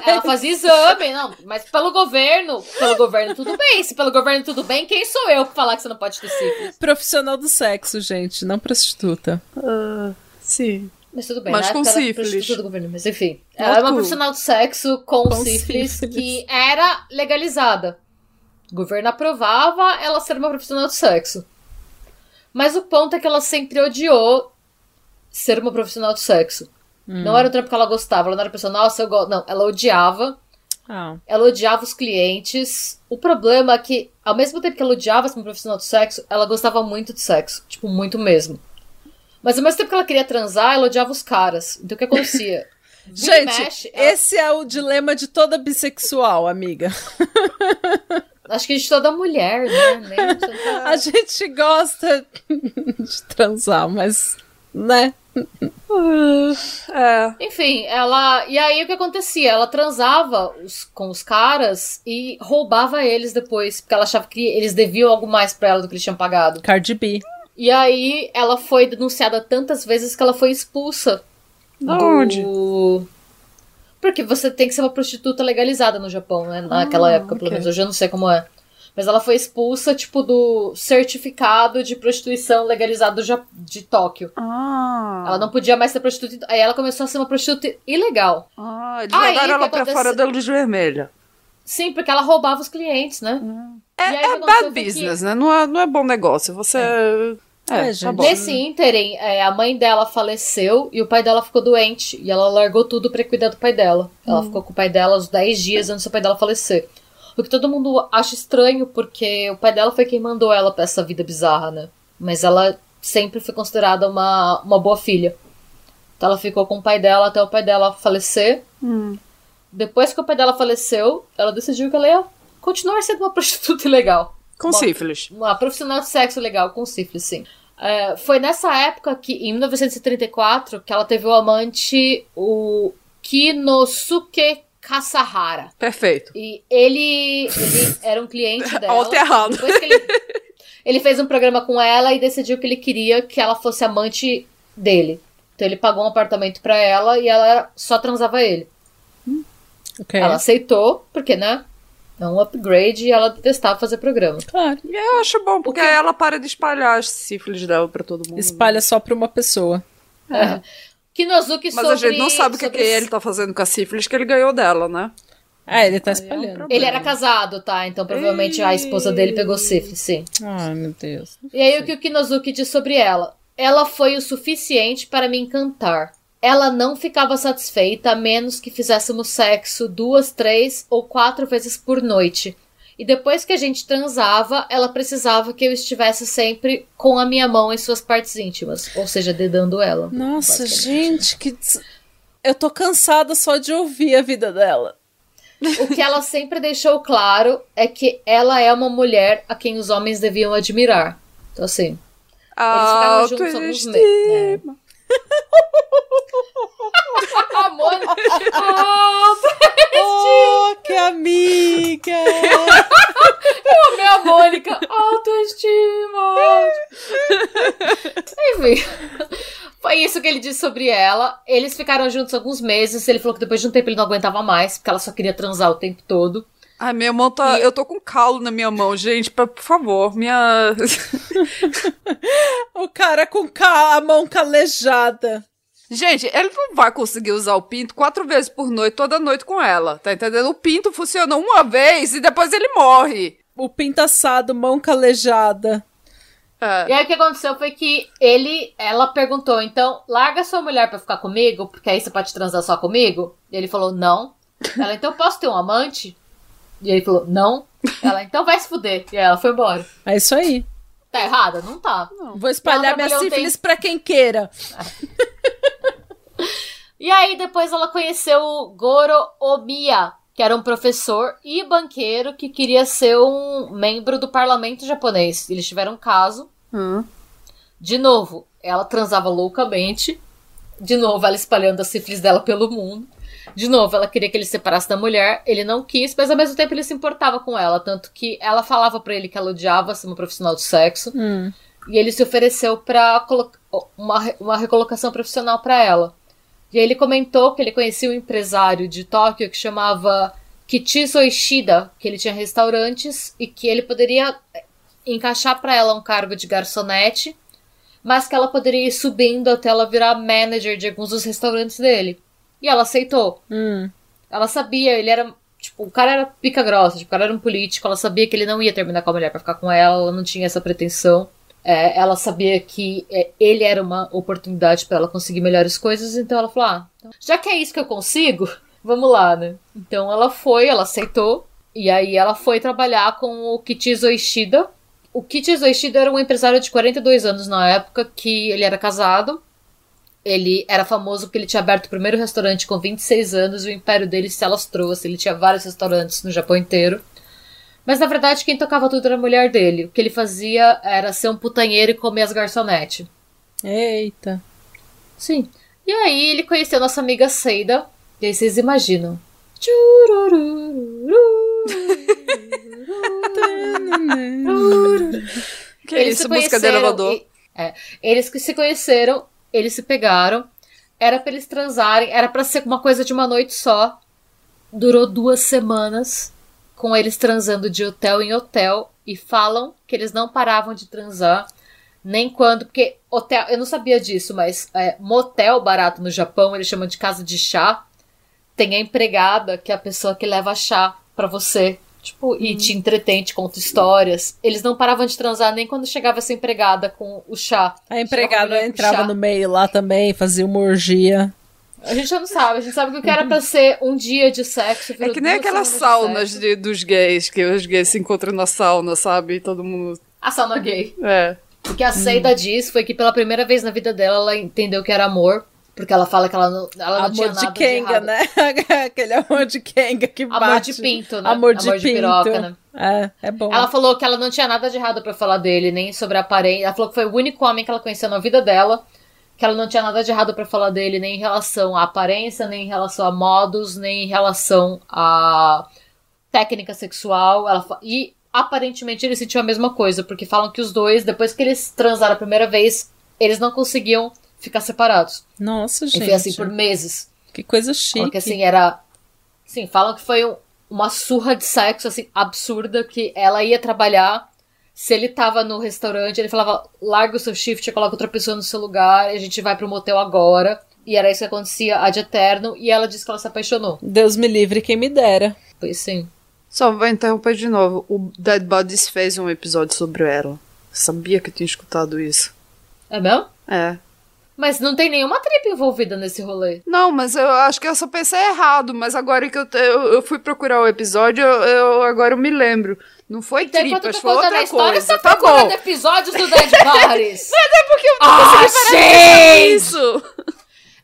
Ela fazia exame, não. Mas pelo governo, pelo governo tudo bem. Se pelo governo tudo bem, quem sou eu pra falar que você não pode ter sífilis? Profissional do sexo, gente, não prostituta. Ah, sim. Mas tudo bem, Mas com era sífilis. do governo, mas enfim. Ela é uma profissional de sexo com, Com sífilis, sífilis. que era legalizada. O governo aprovava ela ser uma profissional de sexo. Mas o ponto é que ela sempre odiou ser uma profissional de sexo. Não era o trampo que ela gostava, ela não era pessoa, nossa, eu gosto. Não, ela odiava. Ah, Ela odiava os clientes. O problema é que, ao mesmo tempo que ela odiava ser uma profissional de sexo, ela gostava muito de sexo. Tipo, muito mesmo. Mas ao mesmo tempo que ela queria transar, ela odiava os caras. Então o que acontecia? Gente, mexe, ela- esse é o dilema de toda bissexual, amiga. Acho que de toda mulher, né? A gente gosta de transar, mas, né? É. Enfim, ela. E aí o que acontecia? Ela transava os- com os caras e roubava eles depois, porque ela achava que eles deviam algo mais pra ela do que eles tinham pagado. Cardi B. E aí ela foi denunciada tantas vezes que ela foi expulsa. Da do- onde? Porque você tem que ser uma prostituta legalizada no Japão, né? Naquela Ah, época, pelo ok. menos. Hoje eu não sei como é. Mas ela foi expulsa, tipo, do certificado de prostituição legalizado de Tóquio. Ah. Ela não podia mais ser prostituta. Aí ela começou a ser uma prostituta ilegal. Ah, eles Aí, jogaram o ela pra acontece- fora da luz vermelha. Sim, porque ela roubava os clientes, né? É, E é bad foi que- business, né? Não é, não é bom negócio. Você. É, É, tá gente. bom. Nesse ínterim, é, a mãe dela faleceu e o pai dela ficou doente. E ela largou tudo pra cuidar do pai dela. Ela ficou com o pai dela uns 10 dias antes do pai dela falecer. O que todo mundo acha estranho, porque o pai dela foi quem mandou ela pra essa vida bizarra, né? Mas ela sempre foi considerada uma, uma boa filha. Então ela ficou com o pai dela até o pai dela falecer. Hum. Depois que o pai dela faleceu, ela decidiu que ela ia continuar sendo uma prostituta ilegal. Com Bom, sífilis. Uma profissional de sexo legal com sífilis, sim. É, foi nessa época que, em 1934, que ela teve o amante, o Kinosuke Kasahara. Perfeito. E ele, ele era um cliente dela. Alto errado. Depois que ele, ele fez um programa com ela e decidiu que ele queria que ela fosse amante dele. Então ele pagou um apartamento pra ela e ela só transava ele. Ok. Ela aceitou, porque, né? É um upgrade e ela detestava fazer programa. Claro. E eu acho bom, porque aí ela para de espalhar as sífilis dela pra todo mundo. Espalha só pra uma pessoa. É. Kinozuki Mas sobre... a gente não sabe o que, sobre que ele tá fazendo com a sífilis que ele ganhou dela, né? É, ele tá Aí é um espalhando. Ele era casado, tá? Então provavelmente a esposa dele pegou sífilis, sim. Ai, meu Deus. E aí o que o Kinozuki diz sobre ela? Ela foi o suficiente para me encantar. Ela não ficava satisfeita a menos que fizéssemos sexo duas, três ou quatro vezes por noite. E depois que a gente transava, ela precisava que eu estivesse sempre com a minha mão em suas partes íntimas, ou seja, dedando ela. Nossa, basicamente. gente, que. des- Eu tô cansada só de ouvir a vida dela. O que ela sempre deixou claro é que ela é uma mulher a quem os homens deviam admirar. Então, assim, ficaram juntos alguns meses, né? A Mônica. Ah, Oh, que amiga! minha Mônica. Autoestima. Enfim. Foi isso que ele disse sobre ela. Eles ficaram juntos alguns meses. Ele falou que depois de um tempo ele não aguentava mais, porque ela só queria transar o tempo todo. Ai, minha mão tá. E- Eu tô com calo na minha mão, gente. Pra- por favor, minha. o cara com ca- a mão calejada. Gente, ele não vai conseguir usar o pinto quatro vezes por noite, toda noite com ela. Tá entendendo? O pinto funciona uma vez e depois ele morre. O pinto assado, mão calejada. É. E aí o que aconteceu foi que ele, ela perguntou, então, larga sua mulher pra ficar comigo, porque aí você pode transar só comigo? E ele falou, não. Ela, então posso ter um amante? E ele falou, não. Ela, então vai se fuder. E aí ela foi embora. É isso aí. Tá errada? Não tá. Vou espalhar minha sífilis pra quem queira. E aí depois ela conheceu o Goro Omiya, que era um professor e banqueiro que queria ser um membro do parlamento japonês. Eles tiveram um caso. Hum. De novo, ela transava loucamente. De novo, ela espalhando a sífilis dela pelo mundo. De novo, ela queria que ele se separasse da mulher. Ele não quis, mas ao mesmo tempo ele se importava com ela. Tanto que ela falava pra ele que ela odiava ser uma profissional de sexo. Hum. E ele se ofereceu pra uma, uma recolocação profissional pra ela. E aí ele comentou que ele conhecia um empresário de Tóquio que chamava Kichizo Ishida, que ele tinha restaurantes e que ele poderia eh, encaixar pra ela um cargo de garçonete, mas que ela poderia ir subindo até ela virar manager de alguns dos restaurantes dele. E ela aceitou. Hum. Ela sabia, ele era. Tipo, o cara era pica grossa, tipo, o cara era um político, ela sabia que ele não ia terminar com a mulher pra ficar com ela, ela não tinha essa pretensão. É, ela sabia que é, ele era uma oportunidade pra ela conseguir melhores coisas, então ela falou: ah, então, já que é isso que eu consigo, vamos lá, né? Então ela foi, ela aceitou, e aí ela foi trabalhar com o Kichizo Ishida. O Kichizo Ishida era um empresário de 42 anos na época, que ele era casado, ele era famoso porque ele tinha aberto o primeiro restaurante com 26 anos e o império dele se alastrou. Assim, ele tinha vários restaurantes no Japão inteiro. Mas na verdade quem tocava tudo era a mulher dele. O que ele fazia era ser um putanheiro e comer as garçonetes. Eita. Sim. E aí ele conheceu nossa amiga Seida. E aí vocês imaginam. Que Eles isso, se música de conheceram elevador. e- é, eles que se conheceram, eles se pegaram. Era pra eles transarem, era pra ser uma coisa de uma noite só. Durou duas semanas com eles transando de hotel em hotel e falam que eles não paravam de transar nem quando, porque hotel, eu não sabia disso, mas é, motel barato no Japão eles chamam de casa de chá. Tem a empregada que é a pessoa que leva chá pra você. Tipo, e te entretém, te conta histórias. Eles não paravam de transar nem quando chegava essa empregada com o chá. A empregada com entrava chá. no meio lá também, fazia uma orgia. A gente já não sabe, a gente sabe que o que era pra ser um dia de sexo. É que nem aquelas de saunas sexo. de- dos gays, que os gays se encontram na sauna, sabe? E todo mundo. A sauna gay. É. O que a Seida diz foi que pela primeira vez na vida dela ela entendeu que era amor. Porque ela fala que ela não, ela não tinha Amor nada de Kenga, errado. né? Aquele amor de Kenga que Amor bate. de pinto, né? Amor de Amor de pinto. piroca, né? É, é bom. Ela falou que ela não tinha nada de errado pra falar dele, nem sobre a aparência. Ela falou que foi o único homem que ela conheceu na vida dela. Que ela não tinha nada de errado pra falar dele, nem em relação à aparência, nem em relação a modos, nem em relação a técnica sexual. Ela fa- E aparentemente ele sentiu a mesma coisa, porque falam que os dois, depois que eles transaram a primeira vez, eles não conseguiam ficar separados. Nossa, E gente. foi assim por meses. Que coisa chique. Porque assim, era. Sim, falam que foi um- uma surra de sexo, assim, absurda, que ela ia trabalhar. Se ele tava no restaurante, ele falava: larga o seu shift, coloca outra pessoa no seu lugar, e a gente vai pro motel agora. E era isso que acontecia ad eterno, e ela disse que ela se apaixonou. Deus me livre, quem me dera. Foi sim. Só vou interromper de novo. O Dead Bodies fez um episódio sobre ela. Sabia que eu tinha escutado isso. É mesmo? É. Mas não tem nenhuma tripa envolvida nesse rolê. Não, mas eu acho que eu só pensei errado. Mas agora que eu, eu, eu fui procurar o episódio, eu, eu- agora eu me lembro. Não foi Então, tripas, foi outra a história, coisa. você Tá tá procurando bom. episódios do Dead Bodies. É porque eu não Ah, consegui nisso.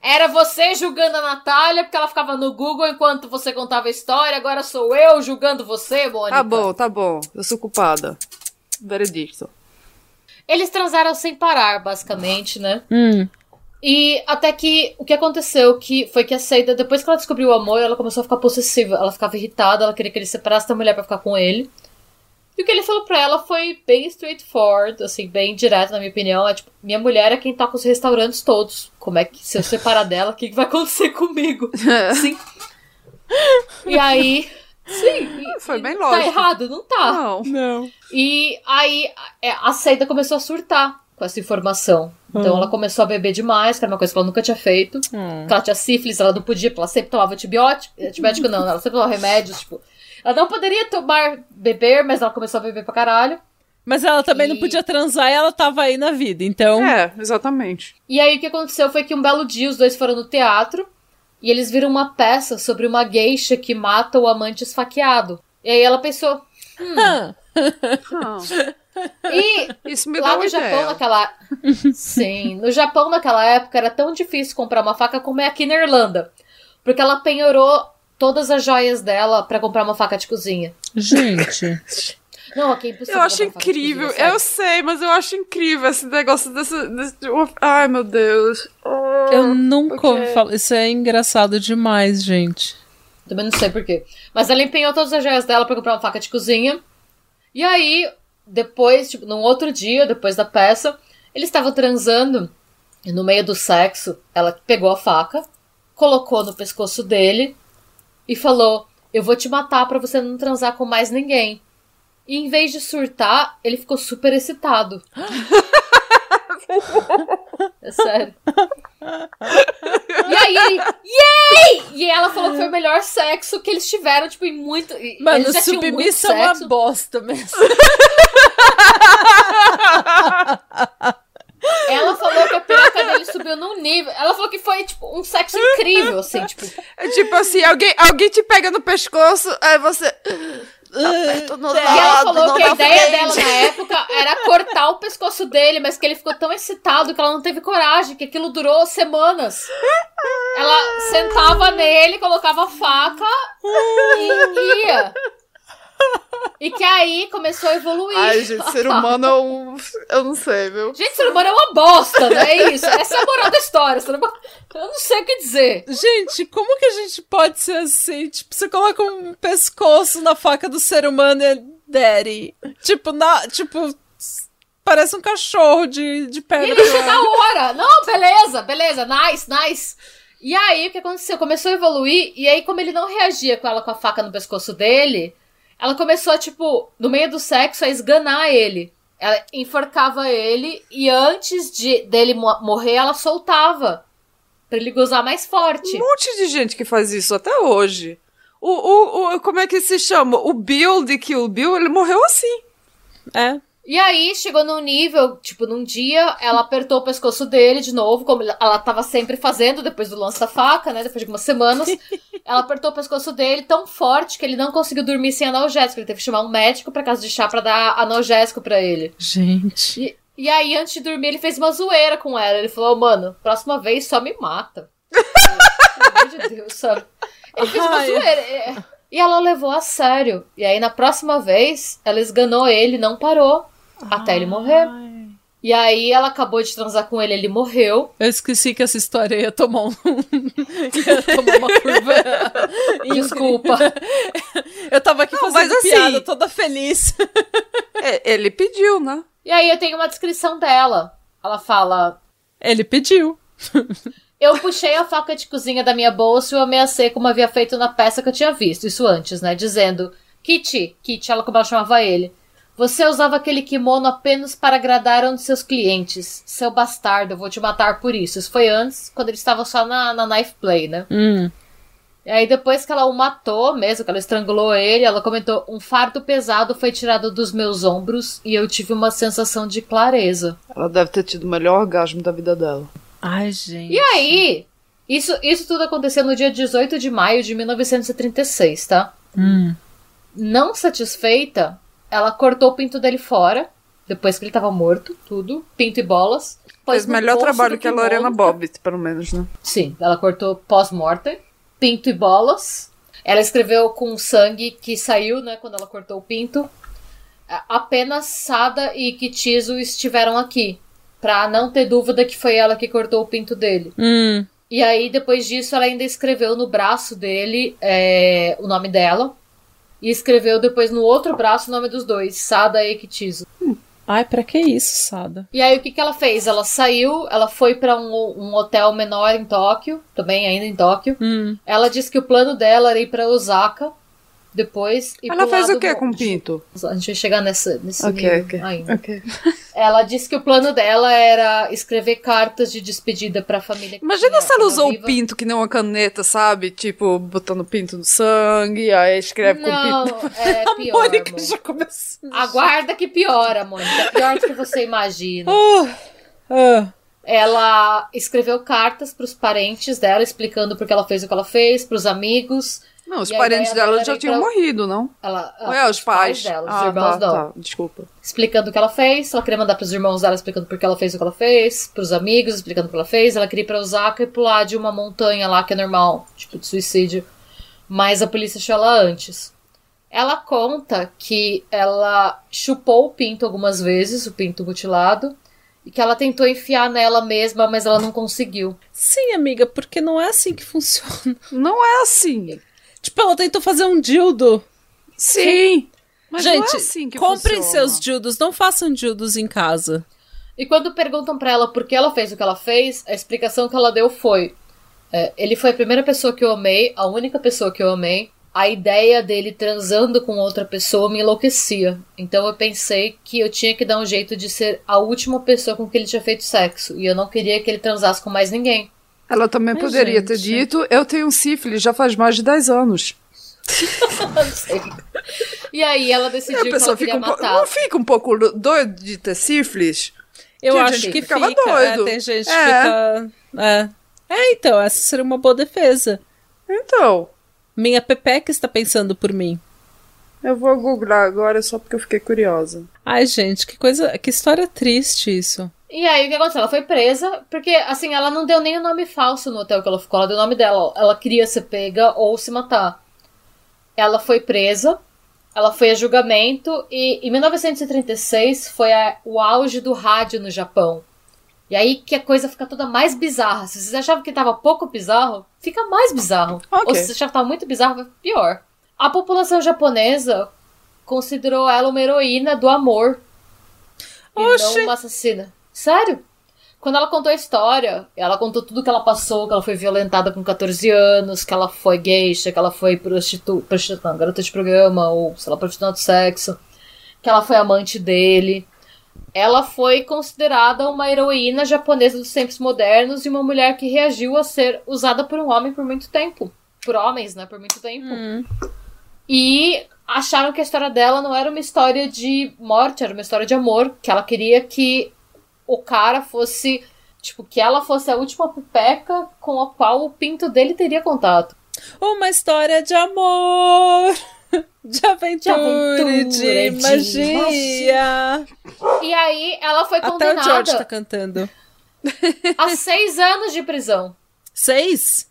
Era você julgando a Natália porque ela ficava no Google enquanto você contava a história, agora sou eu julgando você, Mônica. Tá bom, tá bom. Eu sou culpada. Veredicto. Eles transaram sem parar, basicamente, né? Hum. E até que o que aconteceu que foi que a Seida, depois que ela descobriu o amor, ela começou a ficar possessiva. Ela ficava irritada, ela queria que ele separasse da mulher pra ficar com ele. E o que ele falou pra ela foi bem straightforward, assim, bem direto, na minha opinião. É tipo, minha mulher é quem toca os restaurantes todos. Como é que, se eu separar dela, o que, que vai acontecer comigo? Sim. E aí. Sim. Foi bem Tá lógico. errado? Não tá. Não. Não. E aí é, a Seida começou a surtar com essa informação. Então Hum. ela começou a beber demais, que era uma coisa que ela nunca tinha feito. Hum. Ela tinha sífilis, ela não podia, porque ela sempre tomava antibiótico. Antibiótico não, ela sempre tomava remédios, tipo. Ela não poderia tomar, beber, mas ela começou a beber pra caralho. Mas ela também não E- podia transar e ela tava aí na vida, então. É, exatamente. E aí o que aconteceu foi que um belo dia os dois foram no teatro e eles viram uma peça sobre uma geisha que mata o amante esfaqueado. E aí ela pensou. Ah, Não. E Isso me Lá no Japão, ideia. naquela. Sim, no Japão, naquela época, era tão difícil comprar uma faca como é aqui na Irlanda. Porque ela penhorou todas as joias dela pra comprar uma faca de cozinha. gente. Não, aqui é impossível. Eu acho incrível. cozinha, eu sei, mas eu acho incrível esse negócio desse. desse- Ai, meu Deus. Ah, Eu nunca quê? ouvi falar. Isso é engraçado demais, gente. Também não sei porquê. Mas ela empenhou todas as joias dela pra comprar uma faca de cozinha. E aí, depois, tipo, num outro dia, depois da peça, eles estavam transando. E no meio do sexo, ela pegou a faca, colocou no pescoço dele e falou: Eu vou te matar pra você não transar com mais ninguém. E em vez de surtar, ele ficou super excitado. é sério. E aí ele, yay! E ela falou que foi o melhor sexo que eles tiveram, tipo, em muito. Mano, eles já tinham muito submissa é uma bosta mesmo. Ela falou que a piroca dele subiu num nível. Ela falou que foi, tipo, um sexo incrível, assim, tipo. É tipo assim, alguém, alguém te pega no pescoço, aí você. Aperta no E ela lado, falou não que a ideia frente. dela na época era cortar o pescoço dele, mas que ele ficou tão excitado que ela não teve coragem, que aquilo durou semanas. Ela sentava nele, colocava a faca e ia. E que aí começou a evoluir. Ai, gente, ser humano é um. Eu não sei, viu? Gente, ser humano é uma bosta, não é isso? Essa é a moral da história. ser humano- Eu não sei o que dizer. Gente, como que a gente pode ser assim? Tipo, você coloca um pescoço na faca do ser humano e é daddy. Tipo, na, tipo, parece um cachorro de, de E perna ele chega a hora. Não, beleza, beleza, nice, nice. E aí, o que aconteceu? Começou a evoluir, e aí, como ele não reagia com ela com a faca no pescoço dele, ela começou, tipo, no meio do sexo, a esganar ele. Ela enforcava ele, e antes de dele mo- morrer, ela soltava. Pra ele gozar mais forte. Um monte de gente que faz isso até hoje. O, o, o, como é que se chama? O Bill de Kill Bill, ele morreu assim. É. E aí chegou num nível, tipo, num dia ela apertou o pescoço dele de novo, como ela tava sempre fazendo depois do lance da faca, né? Depois de algumas semanas. ela apertou o pescoço dele tão forte que ele não conseguiu dormir sem analgésico. Ele teve que chamar um médico pra casa de chá pra dar analgésico pra ele. Gente. E, e aí, antes de dormir, ele fez uma zoeira com ela. Ele falou, mano, próxima vez só me mata. Pelo amor de Deus, sabe? Ele fez uma Ai. zoeira. é. E ela levou a sério. E aí, na próxima vez, ela esganou ele e não parou. Até ele morrer. E aí, ela acabou de transar com ele, ele morreu. Eu esqueci que essa história ia tomar um. ia tomar uma curva. Desculpa. Eu tava aqui Não, fazendo mas assim- piada, toda feliz. Ele pediu, né? E aí, eu tenho uma descrição dela. Ela fala. Ele pediu. Eu puxei a faca de cozinha da minha bolsa e o ameacei como havia feito na peça que eu tinha visto, isso antes, né? Dizendo: Kitty, Kitty, ela como ela chamava ele. Você usava aquele kimono apenas para agradar um de seus clientes. Seu bastardo, eu vou te matar por isso. Isso foi antes, quando ele estava só na, na knife play, né? Hum. E aí depois que ela o matou mesmo, que ela estrangulou ele, ela comentou: um fardo pesado foi tirado dos meus ombros e eu tive uma sensação de clareza. Ela deve ter tido o melhor orgasmo da vida dela. Ai, gente. E aí, isso, isso tudo aconteceu no dia 18 de maio de 1936, tá? Hum. Não satisfeita, ela cortou o pinto dele fora, depois que ele tava morto, tudo, pinto e bolas. Fez melhor trabalho que a. Lorena Bobbitt, pelo menos, né? Sim, ela cortou pós-mortem, pinto e bolas. Ela escreveu com sangue que saiu, né, quando ela cortou o pinto. A- Apenas Sada e Kitizo estiveram aqui, pra não ter dúvida que foi ela que cortou o pinto dele. Hum. E aí, depois disso, ela ainda escreveu no braço dele é, o nome dela. E escreveu depois no outro braço o nome dos dois, Sada e Kitizo. Ai, pra que isso, Sada? E aí, o que, que ela fez? Ela saiu, ela foi pra um, um hotel menor em Tóquio, também ainda em Tóquio. Hum. Ela disse que o plano dela era ir pra Osaka depois. E Ela lado o que com o pinto? A gente vai chegar nessa, nesse Ok, nível ok. ainda. Ok. Ela disse que o plano dela era escrever cartas de despedida pra família. Imagina se ela usou o viva. pinto que nem uma caneta, sabe? Tipo, botando pinto no sangue, aí escreve com Não, pinto. é A pior. Mônica amor. já começou. Aguarda que piora, Mônica. É pior do que você imagina. Ah. Ah. Ela escreveu cartas pros parentes dela, explicando por que ela fez o que ela fez, pros amigos. Não, os E parentes dela dela já tinham pra- morrido, não? Ela, Ou é, os pais? dela, os ah, irmãos tá, não. tá, desculpa. explicando o que ela fez. Ela queria mandar pros irmãos dela explicando por que ela fez o que ela fez, pros amigos explicando o que ela fez. Ela queria ir pra Osaka e pular de uma montanha lá que é normal, tipo de suicídio. Mas a polícia achou ela antes. Ela conta que ela chupou o pinto algumas vezes, o pinto mutilado, e que ela tentou enfiar nela mesma, mas ela não conseguiu. Sim, amiga, porque não é assim que funciona. Não é assim. Tipo, ela tentou fazer um dildo. Sim. Mas Gente, não é assim que comprem funciona. seus dildos, não façam dildos em casa. E quando perguntam pra ela por que ela fez o que ela fez, a explicação que ela deu foi: é, ele foi a primeira pessoa que eu amei, a única pessoa que eu amei. A ideia dele transando com outra pessoa me enlouquecia. Então eu pensei que eu tinha que dar um jeito de ser a última pessoa com que ele tinha feito sexo. E eu não queria que ele transasse com mais ninguém. Ela também Ai, poderia ter gente. dito: Eu tenho sífilis já faz mais de 10 anos. E aí ela E decidiu que ela fica queria um, matar. não fica um pouco doido de ter sífilis? Eu acho gente que que ficava fica. doido. É, tem gente que É. fica. É. é, então, essa seria uma boa defesa. Então, Minha Pepeca está pensando por mim. Eu vou googlar agora só porque eu fiquei curiosa. Ai, gente, que coisa. Que história triste isso. E aí, o que aconteceu? Ela foi presa, porque, assim, ela não deu nem o nome falso no hotel que ela ficou, ela deu o nome dela. Ela queria ser pega ou se matar. Ela foi presa, ela foi a julgamento, e em 1936 foi a- o auge do rádio no Japão. E aí que a coisa fica toda mais bizarra. Se vocês achavam que tava pouco bizarro, fica mais bizarro. Ok. Ou se vocês achavam que tava muito bizarro, vai pior. A população japonesa considerou ela uma heroína do amor. E Oxi. não uma assassina. Sério? Quando ela contou a história, ela contou tudo que ela passou, que ela foi violentada com 14 anos, que ela foi geisha, que ela foi prostitu... prostitu... não, garota de programa, ou sei lá, profissional de sexo, que ela foi amante dele. Ela foi considerada uma heroína japonesa dos tempos modernos e uma mulher que reagiu a ser usada por um homem por muito tempo. Por homens, né? Por muito tempo. Hum. E acharam que a história dela não era uma história de morte, era uma história de amor. Que ela queria que o cara fosse. Tipo, que ela fosse a última pepeca com a qual o pinto dele teria contato. Uma história de amor. De aventura, aventura, de, de magia. E aí ela foi Até o George tá condenada cantando. a seis anos de prisão. Seis?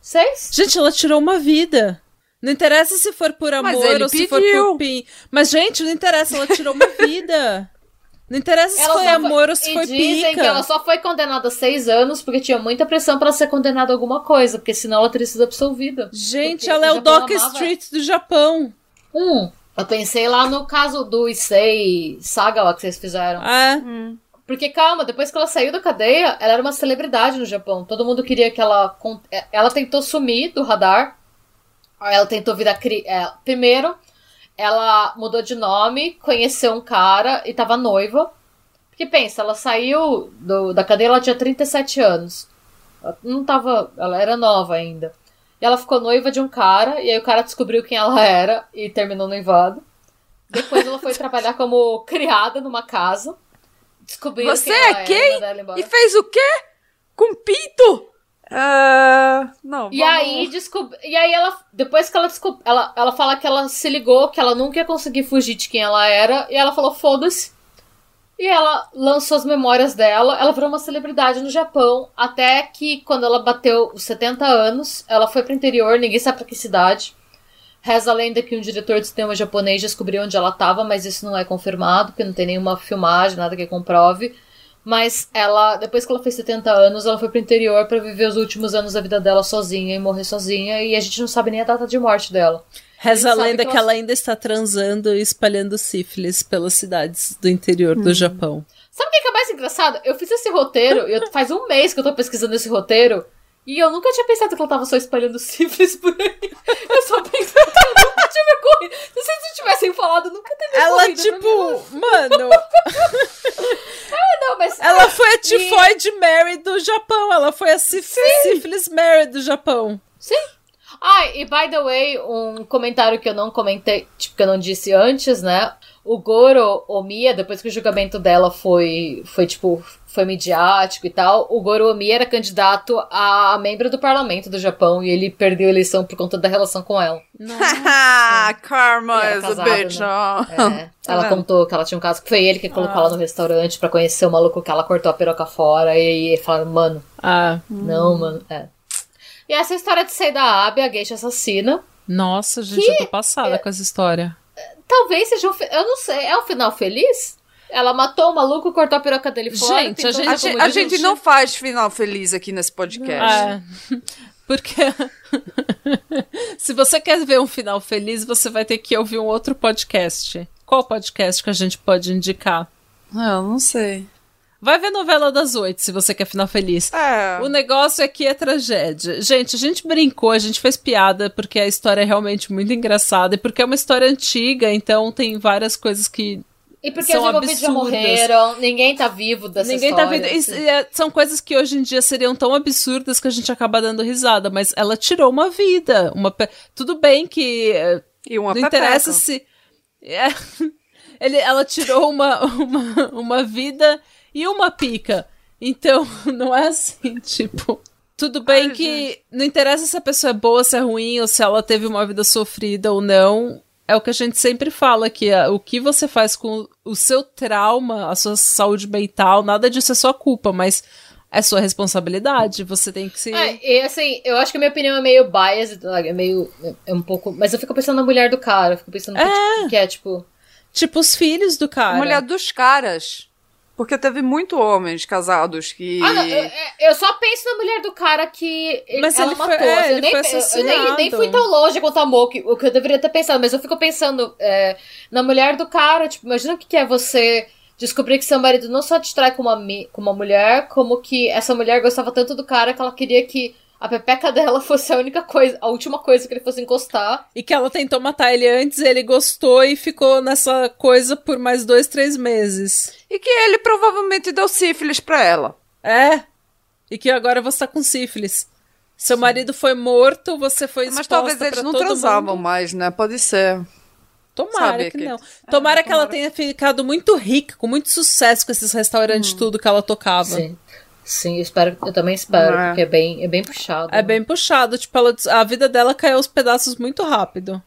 Seis? Gente, ela tirou uma vida. Não interessa se for por Mas amor ele ou se for pediu. por pin. Mas, gente, não interessa, ela tirou uma vida. Não interessa se Ela foi amor ou se e foi dizem pica. que ela só foi condenada a seis anos porque tinha muita pressão pra ela ser condenada a alguma coisa, porque senão ela teria sido absolvida. Gente, Porque ela é o Doc amava- Street do Japão. Hum, eu pensei lá no caso do Issei Saga lá que vocês fizeram. É. Hum. Porque, calma, depois que ela saiu da cadeia, ela era uma celebridade no Japão. Todo mundo queria que ela. Ela tentou sumir do radar. Ela tentou virar. Cri... É, primeiro, ela mudou de nome, conheceu um cara e tava noiva. Porque pensa, ela saiu do, da cadeia, ela tinha 37 anos. Ela não tava. Ela era nova ainda. E ela ficou noiva de um cara, e aí o cara descobriu quem ela era e terminou noivado. Depois ela foi trabalhar como criada numa casa. Descobriu Você é quem? E fez o quê? Com pinto? Uh, não. E vamos... aí descob... E aí ela. Depois que ela descobriu. Ela, ela fala que ela se ligou, que ela nunca ia conseguir fugir de quem ela era. E ela falou, foda-se. E ela lançou as memórias dela. Ela virou uma celebridade no Japão. Até que quando ela bateu os 70 anos, ela foi pro interior, ninguém sabe pra que cidade. Reza a lenda que um diretor de cinema japonês descobriu onde ela estava, mas isso não é confirmado, porque não tem nenhuma filmagem, nada que comprove. Mas ela, depois que ela fez 70 anos, ela foi pro interior para viver os últimos anos da vida dela sozinha e morrer sozinha, e a gente não sabe nem a data de morte dela. Reza a lenda que, ela... que ela... ainda está transando e espalhando sífilis pelas cidades do interior hum. do Japão. Sabe o que é mais engraçado? Eu fiz esse roteiro, eu, faz um mês que eu tô pesquisando esse roteiro, e eu nunca tinha pensado que ela tava só espalhando sífilis por aí. Eu só pensei que ela nunca tinha me corrido. Se vocês tivessem falado, nunca teria Ela, tipo, mano. ah, não, mas. Ela foi a tifoide e... Mary do Japão. Ela foi a sífilis Mary do Japão. Sim. Ah, e by the way, um comentário que eu não comentei, tipo, que eu não disse antes, né? O Goro Omiya, depois que o julgamento dela foi, foi tipo, foi midiático e tal, o Goro Omiya era candidato a membro do parlamento do Japão e ele perdeu a eleição por conta da relação com ela. Karma is a bitch. Né? É. Ela contou que ela tinha um caso que foi ele que colocou ah. ela no restaurante para conhecer o maluco que ela cortou a peruca fora e aí falaram, mano. Ah. Não, mano. É. E essa história de sair da Abby, a geisha assassina. Nossa, gente, que... eu tô passada é... com essa história. Talvez seja um. Eu não sei, é um final feliz? Ela matou o maluco, cortou a piroca dele fora. Gente, a gente, a, gente, a gente não faz final feliz aqui nesse podcast. É, porque se você quer ver um final feliz, você vai ter que ouvir um outro podcast. Qual podcast que a gente pode indicar? Ah, eu não sei. Vai ver novela das oito, se você quer final feliz. É. O negócio aqui é tragédia. Gente, a gente brincou, a gente fez piada, porque a história é realmente muito engraçada e porque é uma história antiga, então tem várias coisas que. E porque são os envolvidos já morreram, ninguém tá vivo dessa ninguém história. Ninguém tá vivo. Assim. É, são coisas que hoje em dia seriam tão absurdas que a gente acaba dando risada, mas ela tirou uma vida. Uma pe... Tudo bem que. É, e uma Não interessa se. É... Ele, ela tirou uma, uma, uma vida e uma pica. Então, não é assim, tipo. Tudo bem Ai, que gente. não interessa se a pessoa é boa, se é ruim, ou se ela teve uma vida sofrida ou não. É o que a gente sempre fala, que o que você faz com o seu trauma, a sua saúde mental, nada disso é sua culpa, mas é sua responsabilidade, você tem que se. É, e assim, eu acho que a minha opinião é meio biased, é meio. É um pouco. Mas eu fico pensando na mulher do cara, eu fico pensando é. Que, tipo, que é tipo. Tipo, os filhos do cara. A mulher dos caras. Porque teve muito homens casados que. Ah, não, eu, eu, só penso na mulher do cara que mas ela matou. Foi, é, eu, nem, eu, nem, nem, fui tão longe quanto a Mo, que, o que eu deveria ter pensado, mas eu fico pensando é, na mulher do cara. Tipo, imagina o que é você descobrir que seu marido não só te trai com uma, com uma mulher, como que essa mulher gostava tanto do cara que ela queria que a pepeca dela fosse a única coisa, a última coisa que ele fosse encostar. E que ela tentou matar ele antes, ele gostou e ficou nessa coisa por mais dois, três meses. E que ele provavelmente deu sífilis pra ela. É. E que agora você tá com sífilis. Seu Sim. marido foi morto, você foi exposta Mas talvez eles não transavam mundo. mais, né? Pode ser. Tomara que, que, não. Tomara, é, que ela tenha ficado muito rica, com muito sucesso com esses restaurantes hum. tudo que ela tocava. Sim. Sim, eu, espero, eu também espero, é. porque é bem, é bem puxado. É né? bem puxado, tipo, ela, a vida dela caiu aos pedaços muito rápido.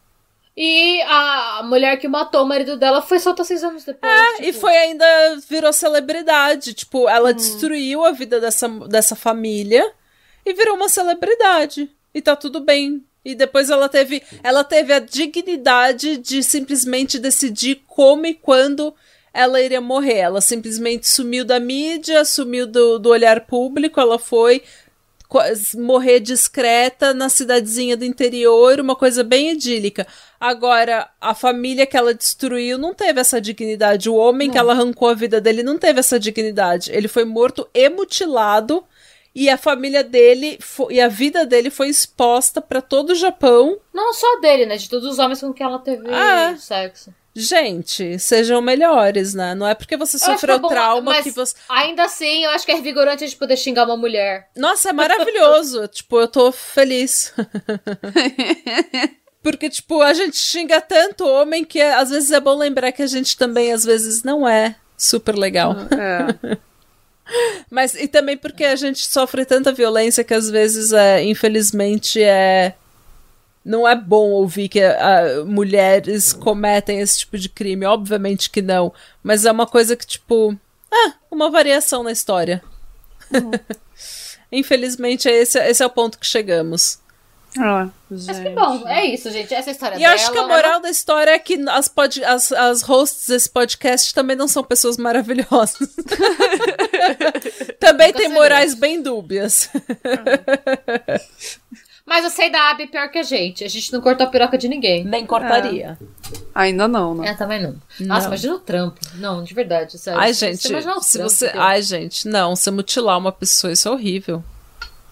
E a mulher que matou o marido dela foi solta seis anos depois. É, tipo... e foi ainda virou celebridade. Tipo, ela hum. destruiu a vida dessa, dessa família e virou uma celebridade. E tá tudo bem. E depois ela teve, ela teve a dignidade de simplesmente decidir como e quando ela iria morrer. Ela simplesmente sumiu da mídia, sumiu do, do olhar público, ela foi morrer discreta na cidadezinha do interior, uma coisa bem idílica. Agora, a família que ela destruiu não teve essa dignidade. O homem não. que ela arrancou a vida dele não teve essa dignidade. Ele foi morto e mutilado e a família dele e a vida dele foi exposta para todo o Japão. Não só dele, né? De todos os homens com quem ela teve ah, sexo. Gente, sejam melhores, né? Não é porque você sofreu é trauma que você. Ainda assim, eu acho que é revigorante a gente poder xingar uma mulher. Nossa, é maravilhoso. tipo, eu tô feliz. porque, tipo, a gente xinga tanto homem que às vezes é bom lembrar que a gente também, às vezes, não é super legal. É. Mas, e também porque a gente sofre tanta violência que às vezes, é, infelizmente, é. Não é bom ouvir que uh, mulheres cometem esse tipo de crime. Obviamente que não. Mas é uma coisa que, tipo. Ah, uma variação na história. Uhum. infelizmente, esse, esse é o ponto que chegamos. Ah, Mas que bom, é isso, gente. Essa é história e dela. E acho que a moral ela... da história é que as, pod, as, as hosts desse podcast também não são pessoas maravilhosas. também tem morais bem dúbias. Mas eu sei da Abby pior que a gente. A gente não cortou a piroca de ninguém. Nem cortaria. É. Ainda não, né? É, também não. Nossa, não. imagina o trampo. Não, de verdade, sério. Ai, gente, você se você. Ai, gente, não, você mutilar uma pessoa, isso é horrível.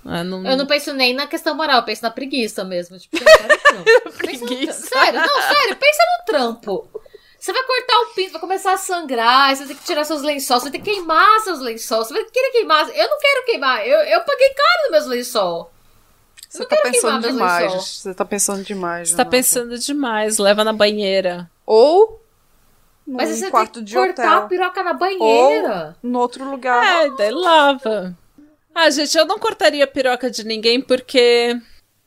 Ah, não... Eu não penso nem na questão moral, eu penso na preguiça mesmo. Tipo, no preguiça. Sério, não, sério, pensa no trampo. Você vai cortar o pinto, vai começar a sangrar, você vai ter que tirar seus lençóis, você vai ter que queimar seus lençóis, você vai querer queimar. Eu não quero queimar, eu, eu paguei caro nos meus lençóis. Você tá pensando demais. Você tá pensando demais. Você tá pensando demais, leva na banheira. Ou num Mas você quarto tem que de cortar hotel. a piroca na banheira. Ou no outro lugar. É, daí lava. Ah, gente, eu não cortaria a piroca de ninguém porque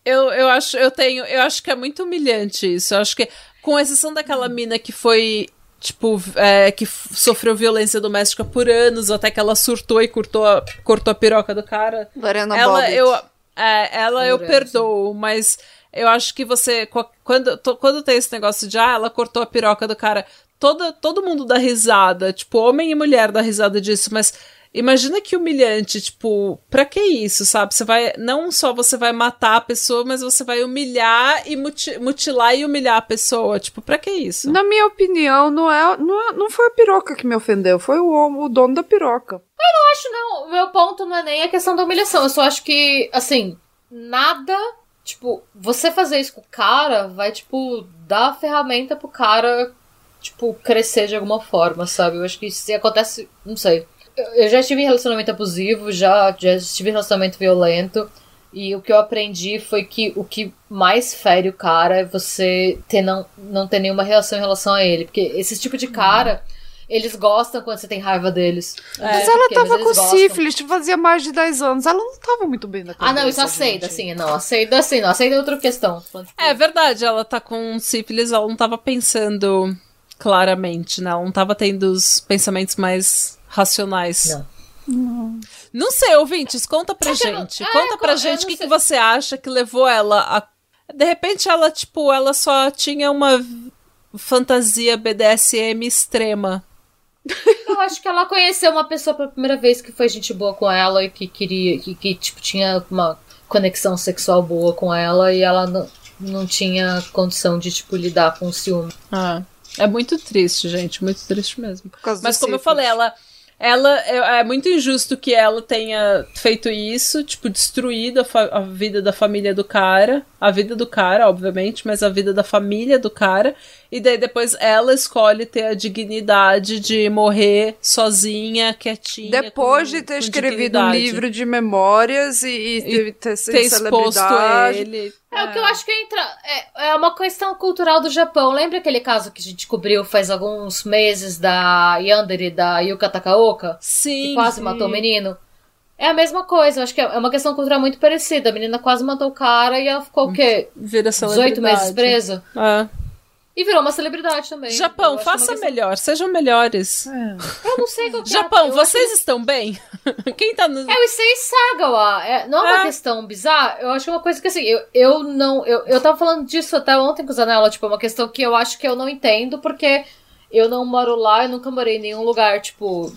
eu, eu acho eu tenho eu acho que é muito humilhante isso. Eu acho que com exceção daquela mina que foi tipo é, que sofreu violência doméstica por anos até que ela surtou e cortou a, cortou a piroca do cara. Lorena ela Bobbitt. eu é, ela eu perdoo, mas eu acho que você quando quando tem esse negócio de ah, ela cortou a piroca do cara, todo todo mundo dá risada, tipo homem e mulher dá risada disso, mas Imagina que humilhante, tipo, pra que isso, sabe? Você vai. Não só você vai matar a pessoa, mas você vai humilhar e muti mutilar e humilhar a pessoa. Tipo, pra que isso? Na minha opinião, não é, não, é, não foi a piroca que me ofendeu, foi o, o dono da piroca. Eu não acho, não. O meu ponto não é nem a questão da humilhação. Eu só acho que, assim, nada. Tipo, você fazer isso com o cara vai, tipo, dar a ferramenta pro cara, tipo, crescer de alguma forma, sabe? Eu acho que se acontece. Não sei eu já estive em relacionamento abusivo, já, já estive em relacionamento violento. E o que eu aprendi foi que o que mais fere o cara é você ter não, não ter nenhuma reação em relação a ele. Porque esse tipo de cara, eles gostam quando você tem raiva deles. É, mas ela porque, tava mas com sífilis, tipo, fazia mais de 10 anos. Ela não tava muito bem na Ah, não, isso aceita, sim. Não, aceita sim, não. Aceita outra questão. É verdade, ela tá com sífilis, ela não tava pensando claramente, né? Ela não tava tendo os pensamentos mais racionais. Não. Não. não sei, ouvintes, conta pra é gente. Não... Conta é, pra gente o que, que você acha que levou ela a. De repente ela, tipo, ela só tinha uma fantasia BDSM extrema. Eu acho que ela conheceu uma pessoa pela primeira vez que foi gente boa com ela e que queria, que, que tipo, tinha uma conexão sexual boa com ela e ela não, não tinha condição de, tipo, lidar com o ciúme. Ah, é muito triste, gente, muito triste mesmo. Mas como eu falei, ela ela é, é, muito injusto que ela tenha feito isso, tipo, destruído a, a, vida da família do cara, a vida do cara, obviamente, mas a vida da família do cara, e daí depois ela escolhe ter a dignidade de morrer sozinha, quietinha. Depois com, de ter escrevido um livro de memórias e, e, e ter sido ter exposto ele. É, é, o que eu acho que entra. É, é uma questão cultural do Japão. Lembra aquele caso que a gente cobriu faz alguns meses da Yandere da Yuka Takaoka? Sim. Que quase sim. matou o menino? É a mesma coisa, eu acho que é uma questão cultural muito parecida. A menina quase matou o cara e ela ficou o quê? Vira 18 meses presa? É. E virou uma celebridade também. Japão, faça questão... melhor, sejam melhores. É. Eu não sei qual que é Japão, é. vocês acho... estão bem? Quem tá no. É o Issei Sagawa. É, não é uma é. questão bizarra. Eu acho que uma coisa que assim, eu, eu não. Eu, eu tava falando disso até ontem com o Zanella, tipo, é uma questão que eu acho que eu não entendo, porque eu não moro lá, eu nunca morei em nenhum lugar, tipo,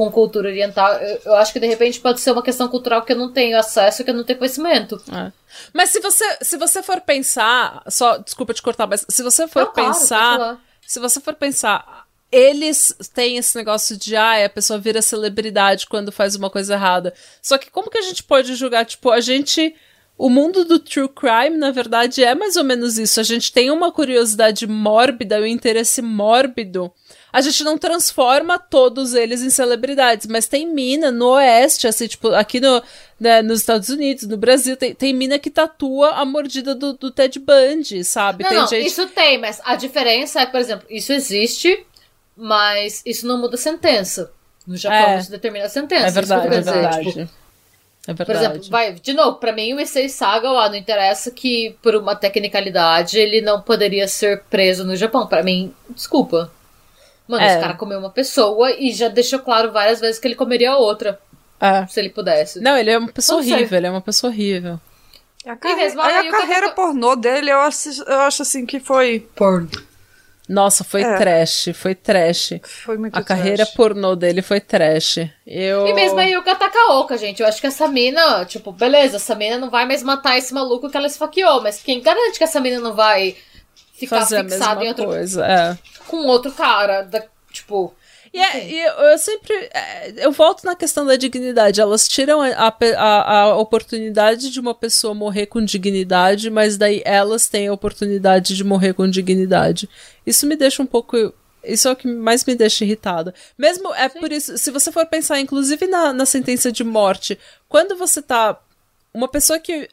com cultura oriental. Eu, eu, acho que de repente pode ser uma questão cultural que eu não tenho acesso, que eu não tenho conhecimento. É. Mas se você, se você for pensar, só desculpa te cortar, mas se você for Não, claro, pensar, falar. se você for pensar, eles têm esse negócio de ah, a pessoa vira celebridade quando faz uma coisa errada. Só que como que a gente pode julgar, tipo, a gente o mundo do true crime, na verdade, é mais ou menos isso. A gente tem uma curiosidade mórbida, um interesse mórbido. A gente não transforma todos eles em celebridades, mas tem mina no oeste, assim, tipo, aqui no, né, nos Estados Unidos, no Brasil, tem, tem mina que tatua a mordida do, do Ted Bundy, sabe? Não, tem não, gente. isso tem, mas a diferença é que, por exemplo, isso existe, mas isso não muda a sentença. No Japão, É. isso determina a sentença. É verdade, é dizer, verdade. tipo, É Por verdade. exemplo, vai, de novo, pra mim o Issei Saga lá não interessa que por uma tecnicalidade ele não poderia ser preso no Japão. Pra mim, desculpa. Mano, É. esse cara comeu uma pessoa e já deixou claro várias vezes que ele comeria outra, É. se ele pudesse. Não, ele é uma pessoa Não sei. horrível, ele é uma pessoa horrível. A, carre... mesmo, aí aí a que carreira pornô dele, eu acho, eu acho assim que foi, Porn. Nossa, foi É. trash, foi trash. foi muito A carreira trash. pornô dele foi trash. Eu... E mesmo a Yuka Takaoka, gente. Eu acho que essa mina, tipo, beleza, essa mina não vai mais matar esse maluco que ela esfaqueou, mas quem garante que essa mina não vai ficar fazer a fixada mesma em outro, coisa. É. com outro cara? Da, tipo, E, é- e eu, eu sempre. é, Eu volto na questão da dignidade. Elas tiram a, a, a- oportunidade de uma pessoa morrer com dignidade, mas daí elas têm a oportunidade de morrer com dignidade. Isso me deixa um pouco. Isso é o que mais me deixa irritada. Mesmo é por isso, se você for pensar, inclusive na, na sentença de morte, quando você tá. Uma pessoa que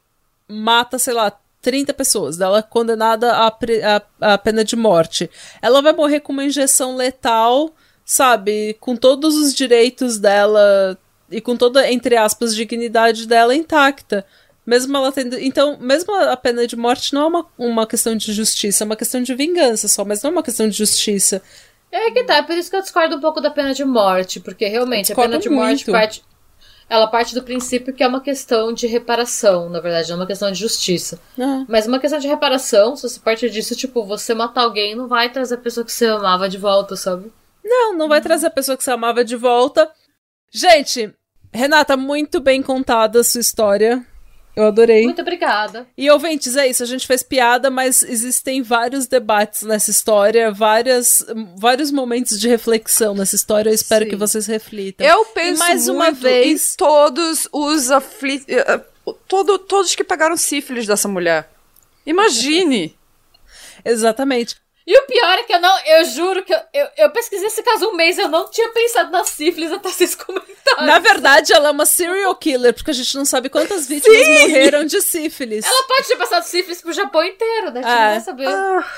mata, sei lá, 30 pessoas, ela é condenada à, pre- à, à pena de morte. Ela vai morrer com uma injeção letal, sabe? Com todos os direitos dela e com toda, entre aspas, dignidade dela intacta. Mesmo ela tendo. Então, mesmo a pena de morte não é uma, uma questão de justiça, é uma questão de vingança só, mas não é uma questão de justiça. É que tá, é por isso que eu discordo um pouco da pena de morte, porque realmente a pena de morte muito. parte. Ela parte do princípio que é uma questão de reparação, na verdade, não é uma questão de justiça. Ah, Mas uma questão de reparação, se você parte disso, tipo, você matar alguém não vai trazer a pessoa que você amava de volta, sabe? Não, não vai trazer a pessoa que você amava de volta. Gente, Renata, muito bem contada a sua história. Eu adorei. Muito obrigada. E ouvintes, é isso, a gente fez piada, mas existem vários debates nessa história, várias, vários momentos de reflexão nessa história. Eu espero Sim. que vocês reflitam. Eu penso mais uma vez- em todos os aflitos. Todo, todos que pegaram sífilis dessa mulher. Imagine! Exatamente. E o pior é que eu não. Eu juro que eu, eu, eu pesquisei esse caso um mês, eu não tinha pensado na sífilis até vocês comentarem. Na verdade, ela é uma serial killer, porque a gente não sabe quantas vítimas morreram de sífilis. Ela pode ter passado sífilis pro Japão inteiro, né? A gente É. não vai saber. Ah,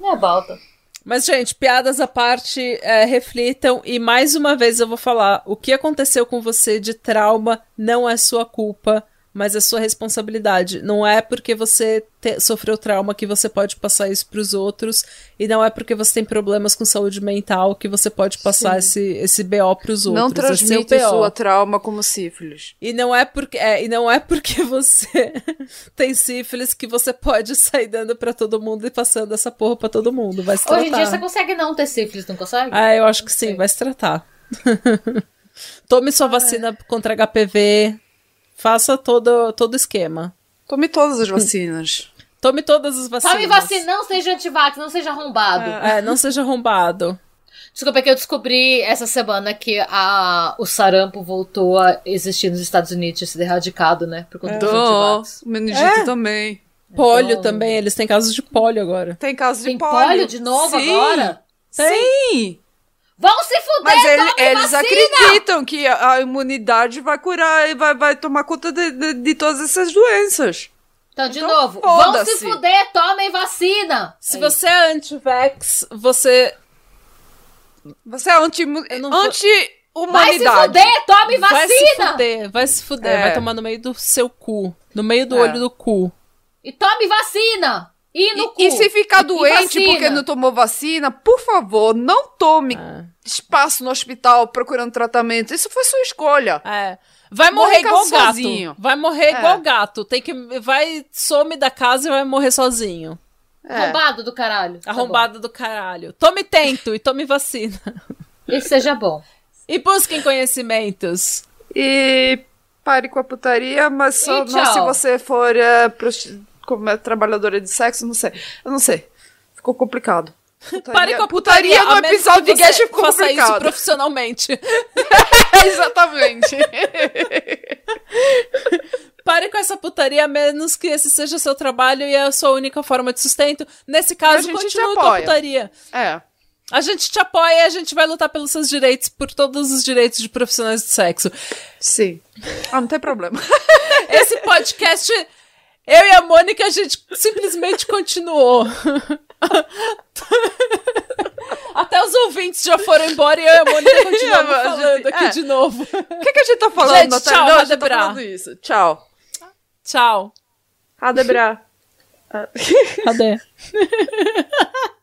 Não é balta. Mas, gente, piadas à parte, é, reflitam. E mais uma vez eu vou falar: o que aconteceu com você de trauma não é sua culpa, mas é sua responsabilidade. Não é porque você te- sofreu trauma que você pode passar isso pros outros. E não é porque você tem problemas com saúde mental que você pode passar esse, esse BO pros outros. não é seu transmite BO. sua trauma como sífilis. E não é porque é, e não é porque você tem sífilis que você pode sair dando pra todo mundo e passando essa porra pra todo mundo. Vai se tratar. Hoje em dia você consegue não ter sífilis, não consegue? Ah, eu acho que sim, vai se tratar. Tome sua vacina contra HPV. Faça todo todo o esquema. Tome todas as vacinas. Tome todas as vacinas. Tome vacina, não seja antivax, não seja arrombado. É, não seja arrombado. Desculpa é que eu descobri essa semana que a, o sarampo voltou a existir nos Estados Unidos, tinha sido erradicado, né? Por conta dos Dó, antivax. o meningite É. também. Pólio Então- também, eles têm casos de pólio agora. Tem caso de Tem pólio. pólio de novo Sim. agora? Sim! Vão se fuder, Mas ele- tome eles vacina! acreditam que a, imunidade vai curar e vai, vai tomar conta de, de, de todas essas doenças. Então, de Então, novo, vão se fuder, tomem vacina! Se É você é anti-vax, você. Você é anti, Eu não vou- Vai se anti-humanidade. fuder, tome Vai se vacina! fuder, vai se fuder, É. vai tomar no meio do seu cu. No meio do É. olho do cu. E tome vacina! E no cu! E, e se ficar E doente porque não tomou vacina, por favor, não tome É. espaço no hospital procurando tratamento. Isso foi sua escolha. É. Vai Morre morrer igual caso gato. sozinho. Vai morrer É. igual gato. Tem que. Vai, some da casa e vai morrer sozinho. É. Arrombado do caralho. Tá Arrombada do caralho. Tome tento e tome vacina. E seja bom. E busquem conhecimentos. E pare com a putaria, mas só E não se você for é, prosti- como é, trabalhadora de sexo, não sei. Eu não sei. Ficou complicado. Putaria, Pare com a putaria, no a menos episódio de Gash você ficou faça isso complicado. profissionalmente. Exatamente. Pare com essa putaria, a menos que esse seja seu trabalho e a sua única forma de sustento. Nesse caso, continue com a putaria. é. A gente te apoia e a gente vai lutar pelos seus direitos, por todos os direitos de profissionais de sexo. Sim. Ah, não tem problema. Esse podcast, eu e a Mônica, a gente simplesmente continuou. Até os ouvintes já foram embora e eu e a Mônica continuamos falando aqui é. de novo. O que, que a gente tá falando, Gente, Natália? tchau, Não, a gente tá falando isso. Tchau. Tchau. Radebra. Cadê?